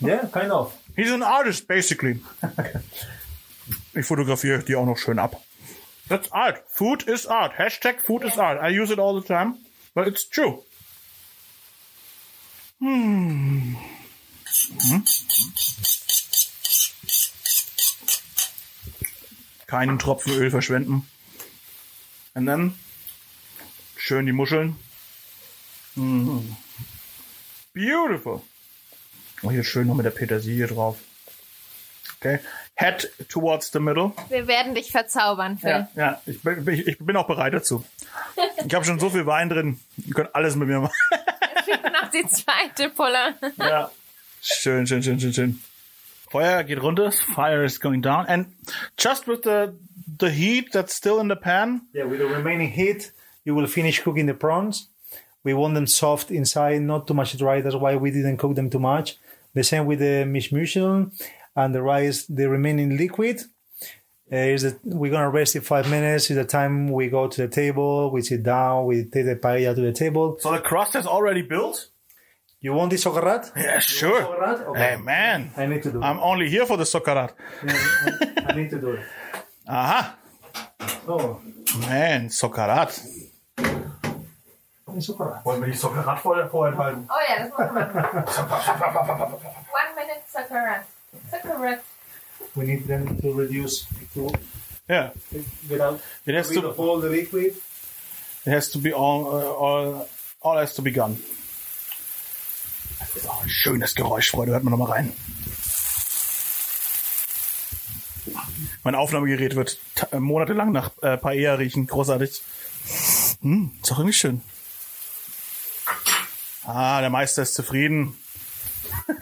Yeah, kind of. He's an artist, basically. ich fotografiere die auch noch schön ab. That's art. Food is art. Hashtag food is art. I use it all the time, but it's true. Hmm. Keinen Tropfen Öl verschwenden. Und dann schön die Muscheln. Mm. Beautiful. Oh, hier schön noch mit der Petersilie drauf. Okay. Head towards the middle. wir werden dich verzaubern Phil. Ja, ja. Ich, bin, ich, ich bin auch bereit dazu. Ich habe schon so viel Wein drin. Ihr könnt alles mit mir machen. noch die zweite Pulle Ja. Schön, schön, schön, schön, schön. Feuer geht runter. Fire is going down. And just with the the heat that's still in the pan. Yeah, with the remaining heat, you will finish cooking the prawns. We want them soft inside, not too much dry. That's why we didn't cook them too much. The same with the mishmushel and the rice, the remaining liquid. Uh, is that we're gonna rest it five minutes. Is the time we go to the table, we sit down, we take the paella to the table. So the crust is already built? You want this socarrat? Yeah, sure. Socarrat? Okay. Hey, man. I need to do it. I'm only here for the socarrat. I need to do it. Aha. Oh, Man, sokarat. socarrat. Wollen wir die socarrat vorher vorenthalten? oh ja das machen wir one minute socarrat socarrat We need them to reduce to Yeah. get out. It has to- of all the liquid. It has to be all, uh, all, all has to be gone. Ein schönes Geräusch, Freunde. Hört mal noch mal rein. Mein Aufnahmegerät wird äh, monatelang nach äh, Paella riechen. Großartig. Hm, ist doch irgendwie schön. Ah, der Meister ist zufrieden.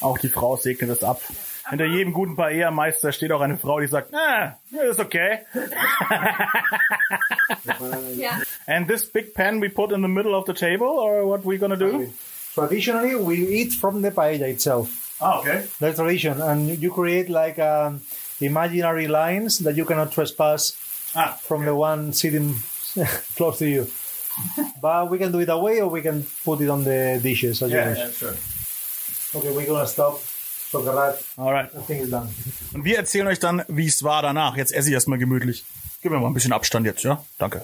auch die Frau segnet es ab. Hinter jedem guten Paella-Meister steht auch eine Frau, die sagt, ah, ist okay. Yeah. And this big pan we put in the middle of the table, or what we're gonna do? Traditionally, we eat from the paella itself. Ah, okay. That's tradition, and you create like um, imaginary lines that you cannot trespass Ah, from the one sitting close to you. but we can do it away, or we can put it on the dishes as yeah, wish. yeah, sure. Okay, we're gonna stop. So the rat, Alright. I think it's done. Und wir erzählen euch dann, wie es war danach. Jetzt esse ich erstmal gemütlich. Gib mir mal ein bisschen Abstand jetzt, ja? Danke.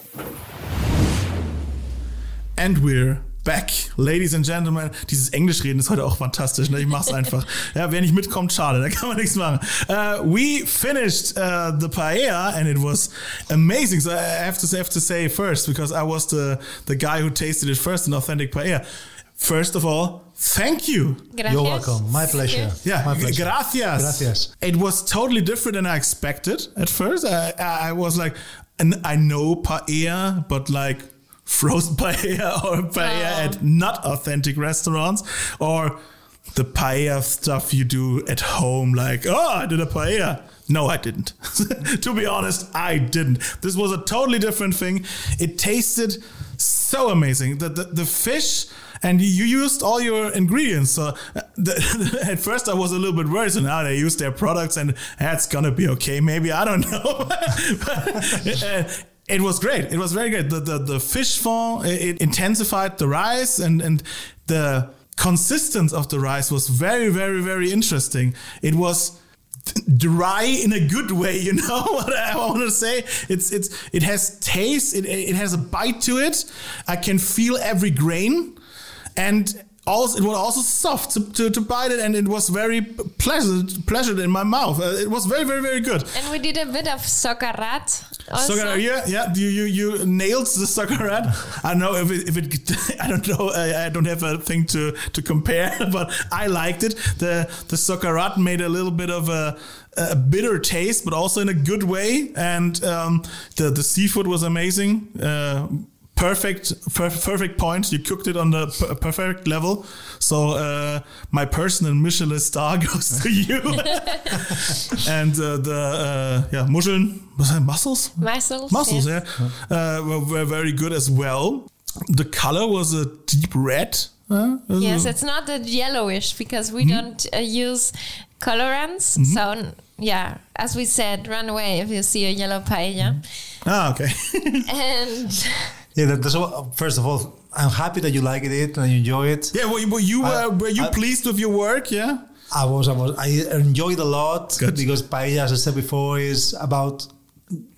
And we're back, ladies and gentlemen. Dieses Englischreden ist heute auch fantastisch, ne? Ich mach's einfach. ja, wer nicht mitkommt, schade, da kann man nichts machen. Uh, we finished uh, the paella and it was amazing. So I have to have to say first because I was the the guy who tasted it first, an authentic paella. First of all, thank you. Gracias. You're welcome. My pleasure. Yeah, my pleasure. gracias. Gracias. It was totally different than I expected at first. I, I was like, and I know paella, but like frozen paella or paella Oh. at not authentic restaurants or the paella stuff you do at home. Like, oh, I did a paella. No, I didn't. to be honest, I didn't. This was a totally different thing. It tasted so amazing. The, the, the fish and you used all your ingredients. So uh, the, at first I was a little bit worried. So now they use their products and that's gonna be okay. Maybe I don't know. But, uh, it was great. It was very good. The the, the fish fond it intensified the rice and and the consistency of the rice was very very very interesting. It was dry in a good way you know what i want to say it's it's it has taste it, it has a bite to it i can feel every grain and also it was also soft to, to, to bite it and it was very pleasant pleasant in my mouth uh, it was very very very good And we did a bit of socarrat also. Yeah, yeah. You you you nailed the soccer I don't know if it, if it I don't know. I, I don't have a thing to to compare, but I liked it. The the soccer made a little bit of a, a bitter taste, but also in a good way. And um, the the seafood was amazing. Uh, perfect per- perfect point you cooked it on the per- perfect level so uh, my personal michelin star goes to you and uh, the uh, yeah muscheln was that mussels Mussels. Muscles, yes. yeah, uh, were, were very good as well. The color was a deep red. Uh, Yes, it's not that yellowish because we Mm-hmm. don't uh, use colorants. So, yeah, as we said, run away if you see a yellow paella. ah, okay. And Yeah, that, that's what, first of all, I'm happy that you liked it and you enjoy it. yeah, were you, were you, I- uh, were you I- pleased with your work? Yeah. I was, I was, I enjoyed a lot Good. because paella, as I said before, is about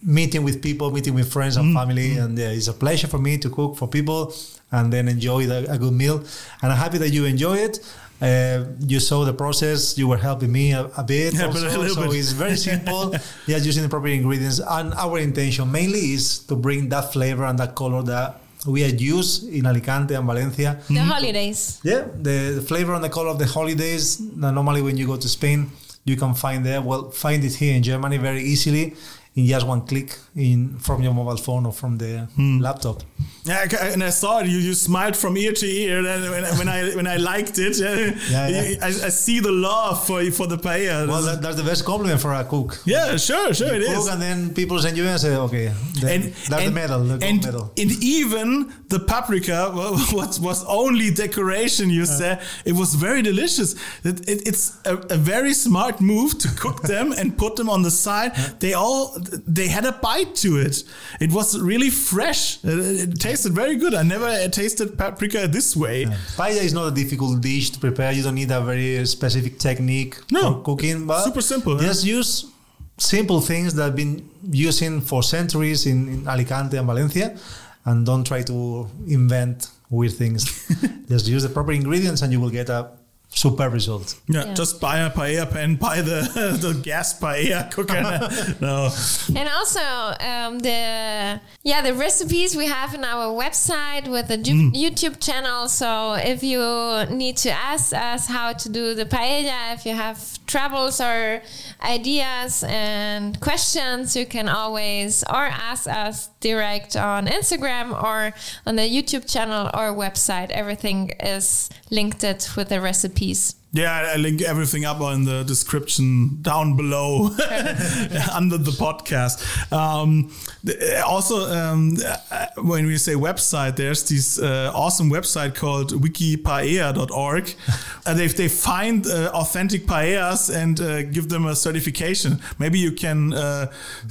meeting with people, meeting with friends and family, and yeah, it's a pleasure for me to cook for people and then enjoy the, a good meal. And I'm happy that you enjoy it. Uh, you saw the process. You were helping me a, a bit, Yeah, but a also, little so bit. it's very simple. yeah, using the proper ingredients, and our intention mainly is to bring that flavor and that color that we had used in Alicante and Valencia. the holidays. Yeah, the, the flavor and the color of the holidays. Now, normally, when you go to Spain, you can find there. Well, find it here in Germany very easily in just one click in from your mobile phone or from the hmm. laptop. Yeah, and I saw it. You, you smiled from ear to ear when, I- when I when I liked it. Yeah, Yeah, yeah. I, I see the love for for the paella. Well, that, that's the best compliment for a cook. yeah, sure, sure, it cook is. and then people send you and say, okay, then and, that's the medal, the gold and, medal. and even the paprika wa- was was only decoration. You said it was very delicious. It, it, it's a, a very smart move to cook them and put them on the side. They all they had a bite to it. It was really fresh. It, it tasted very good. I never uh, tasted paprika this way. Paella is not a difficult dish to prepare. You don't need a very specific technique No. for cooking. But Super simple? Just use simple things that have been using for centuries in, in Alicante and Valencia, and don't try to invent weird things. just use the proper ingredients, and you will get a superb result. Yeah, Yeah. just buy a paella pan, buy the the gas paella cooker. no, And also um, the yeah the recipes we have in our website with the Ju- YouTube channel. So if you need to ask us how to do the paella, if you have troubles or ideas and questions, you can always or ask us direct on Instagram or on the YouTube channel or website. Everything is linked with the recipes. Yeah, I link everything up in the description down below under the podcast. Um, also, um, uh, when we say website, there's this uh, awesome website called wikipaella.org. uh, they, they find uh, authentic paellas and uh, give them a certification. Maybe you can uh,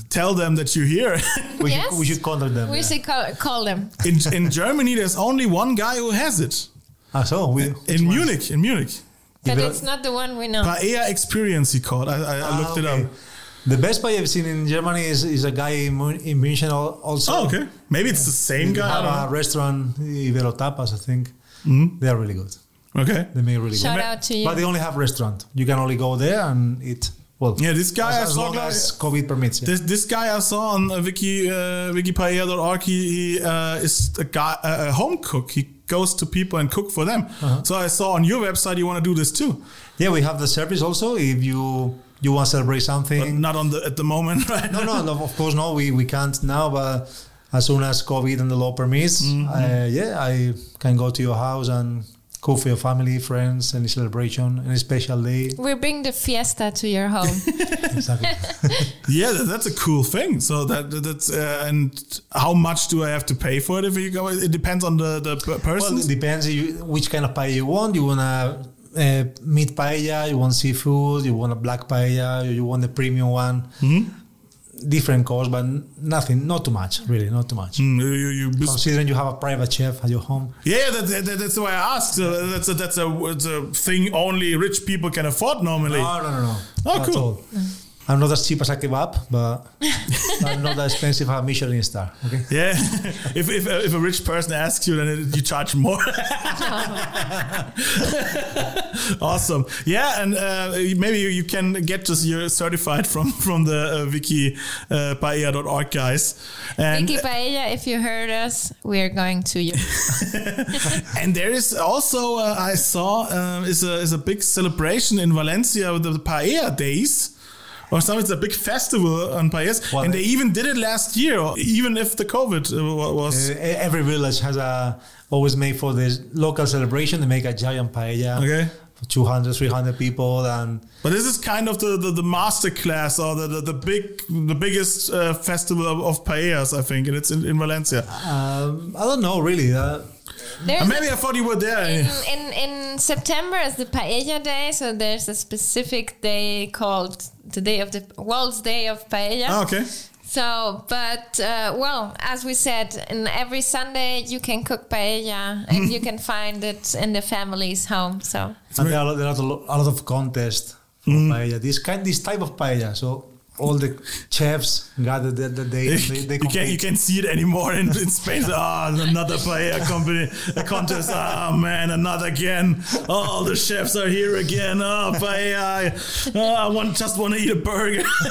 tell them that you're here. We, Yes. should, we should contact them. We yeah. should call, call them. in, in Germany, there's only one guy who has it. Ah, so we, In Munich, in Munich. But it's not the one we know. Paella Experience, he called. I, I, I Ah, looked it up. The best pie I've seen in Germany is, is a guy in, Mu- in München also. Oh, okay. Maybe it's the same They guy. I have a restaurant, Ibero Tapas, I think. Mm-hmm. They are really good. Okay. They make really Shout good. Shout out to you. But they only have restaurant. You can only go there and eat. Well, Yeah, this guy I as, as saw as COVID permits. Yeah. This, this guy I saw on uh, wiki uh, wikipaella.org, he, he uh, is a guy a home cook. He goes to people and cook for them. Uh-huh. So I saw on your website you want to do this too, yeah, we have the service also. If you you want to celebrate but something, not on the at the moment, right? no, no, no, of course no. We we can't now, but as soon as COVID and the law permits, Mm-hmm. uh, yeah, I can go to your house and cook for your family, friends, any celebration, any special day. We bring the fiesta to your home. exactly. Yeah, that, that's a cool thing. So that that- that's uh, and how much do I have to pay for it if you go? It depends on the the per- Well, person. it depends you, which kind of paella you want. You want a uh, meat paella, you want seafood, you want a black paella, you want the premium one. Different cost, but nothing, not too much, really, not too much. Mm, you, you, you Considering you have a private chef at your home. Yeah, that, that, that's why I asked. Uh, that's a, that's a, it's a thing only rich people can afford normally. No, no, no, no. Oh, Not cool. At all. I'm not as cheap as I a kebab, but I'm not as expensive as a Michelin star. Okay. Yeah, if, if, if a rich person asks you, then it, you charge more. awesome. Yeah, and uh, maybe you, you can get just your certified from from the uh, wiki uh, paella.org guys. And Vicky Paella, if you heard us, we're going to you. and there is also uh, I saw uh, is a is a big celebration in Valencia with the Paella Days. Or something, it's a big festival on paellas, Well, and they even did it last year, even if the COVID uh, was. Uh, every village has a always made for the local celebration. They make a giant paella Okay. for 200, 300 people, and But this is kind of the, the, the master class or the, the, the big the biggest uh, festival of, of paellas, I think, and it's in, in Valencia. um, I don't know really. Uh, There's maybe I thought you were there. in, in, in September is the Paella Day, so there's a specific day called the Day of the World's Day of Paella. Ah, okay. So, but uh, well, as we said, in every Sunday you can cook paella and you can find it in the family's home. So, and there are, there are a lo- a lot of contests for paella. This kind, this type of paella. So all the chefs gather the, the day. They, they you can't you can't see it anymore in, in Spain. Oh, another paella company a contest. Oh man, another again. Oh, the chefs are here again. Oh, paella. Oh, I want just want to eat a burger.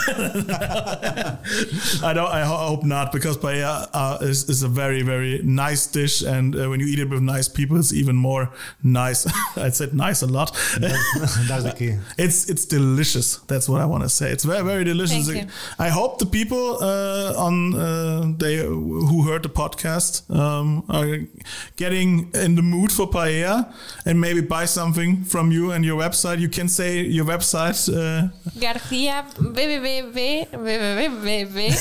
I don't. I hope not because paella uh, is, is a very very nice dish, and uh, when you eat it with nice people, it's even more nice. I said nice a lot. That's the key. It's it's delicious. That's what I want to say. It's very very delicious. Thank you. I hope the people uh, on uh, they who heard the podcast um, are getting in the mood for paella and maybe buy something from you and your website. You can say your website. Uh, Garcia www www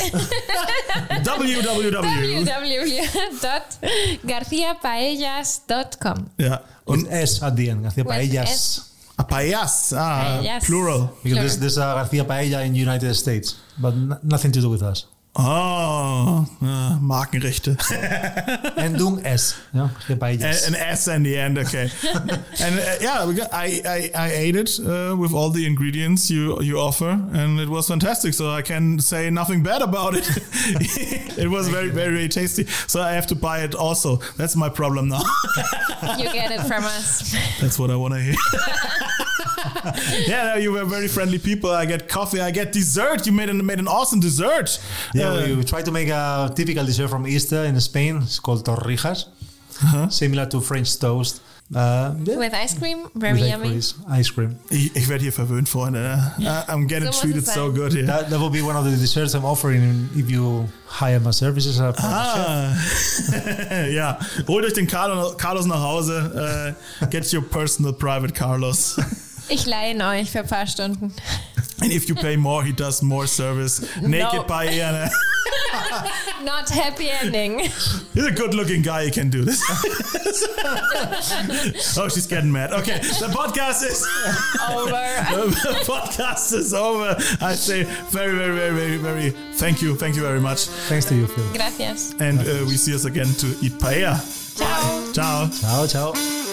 www. www.garciapaellas.com. Yeah. With Und S at the end. Garcia With Paellas. S. a paellas. Ah, Paellas. plural. Because Sure. there's, there's a Garcia Paella in the United States, but n- nothing to do with us. Oh, uh, Markenrechte. Endung S. Yeah, Garcia Paellas. An S in the end, okay. and uh, yeah, we got, I, I I ate it uh, with all the ingredients you you offer, and it was fantastic. So I can say nothing bad about it. it was very very very tasty. So I have to buy it also. That's my problem now. You get it from us. That's what I want to hear. yeah, no, you were very friendly people. I get coffee. I get dessert. You made an made an awesome dessert. Yeah, Uh, we, we try to make a typical dessert from Easter in Spain. It's called torrijas, Uh-huh. similar to French toast. Uh, yeah, With ice cream, very with yummy. ice, ice cream. Ich, ich werde hier verwöhnt, Freunde. Uh, I'm getting So treated so good here. That, that will be one of the desserts I'm offering if you hire my services. as a private chef. Ah, ja. Holt euch den Carlos nach Hause. Uh, get your personal private Carlos. Ich leihe euch für ein paar Stunden. And if you pay more, he does more service. Naked No. paella. Not happy ending. He's a good looking guy. He can do this. oh, she's getting mad. Okay, the podcast is Over. the podcast is over. I say very, very, very, very, very thank you, thank you very much, Thanks to you, Phil. Gracias. and uh, we see us again to eat paella. Ciao. Ciao. Ciao, ciao.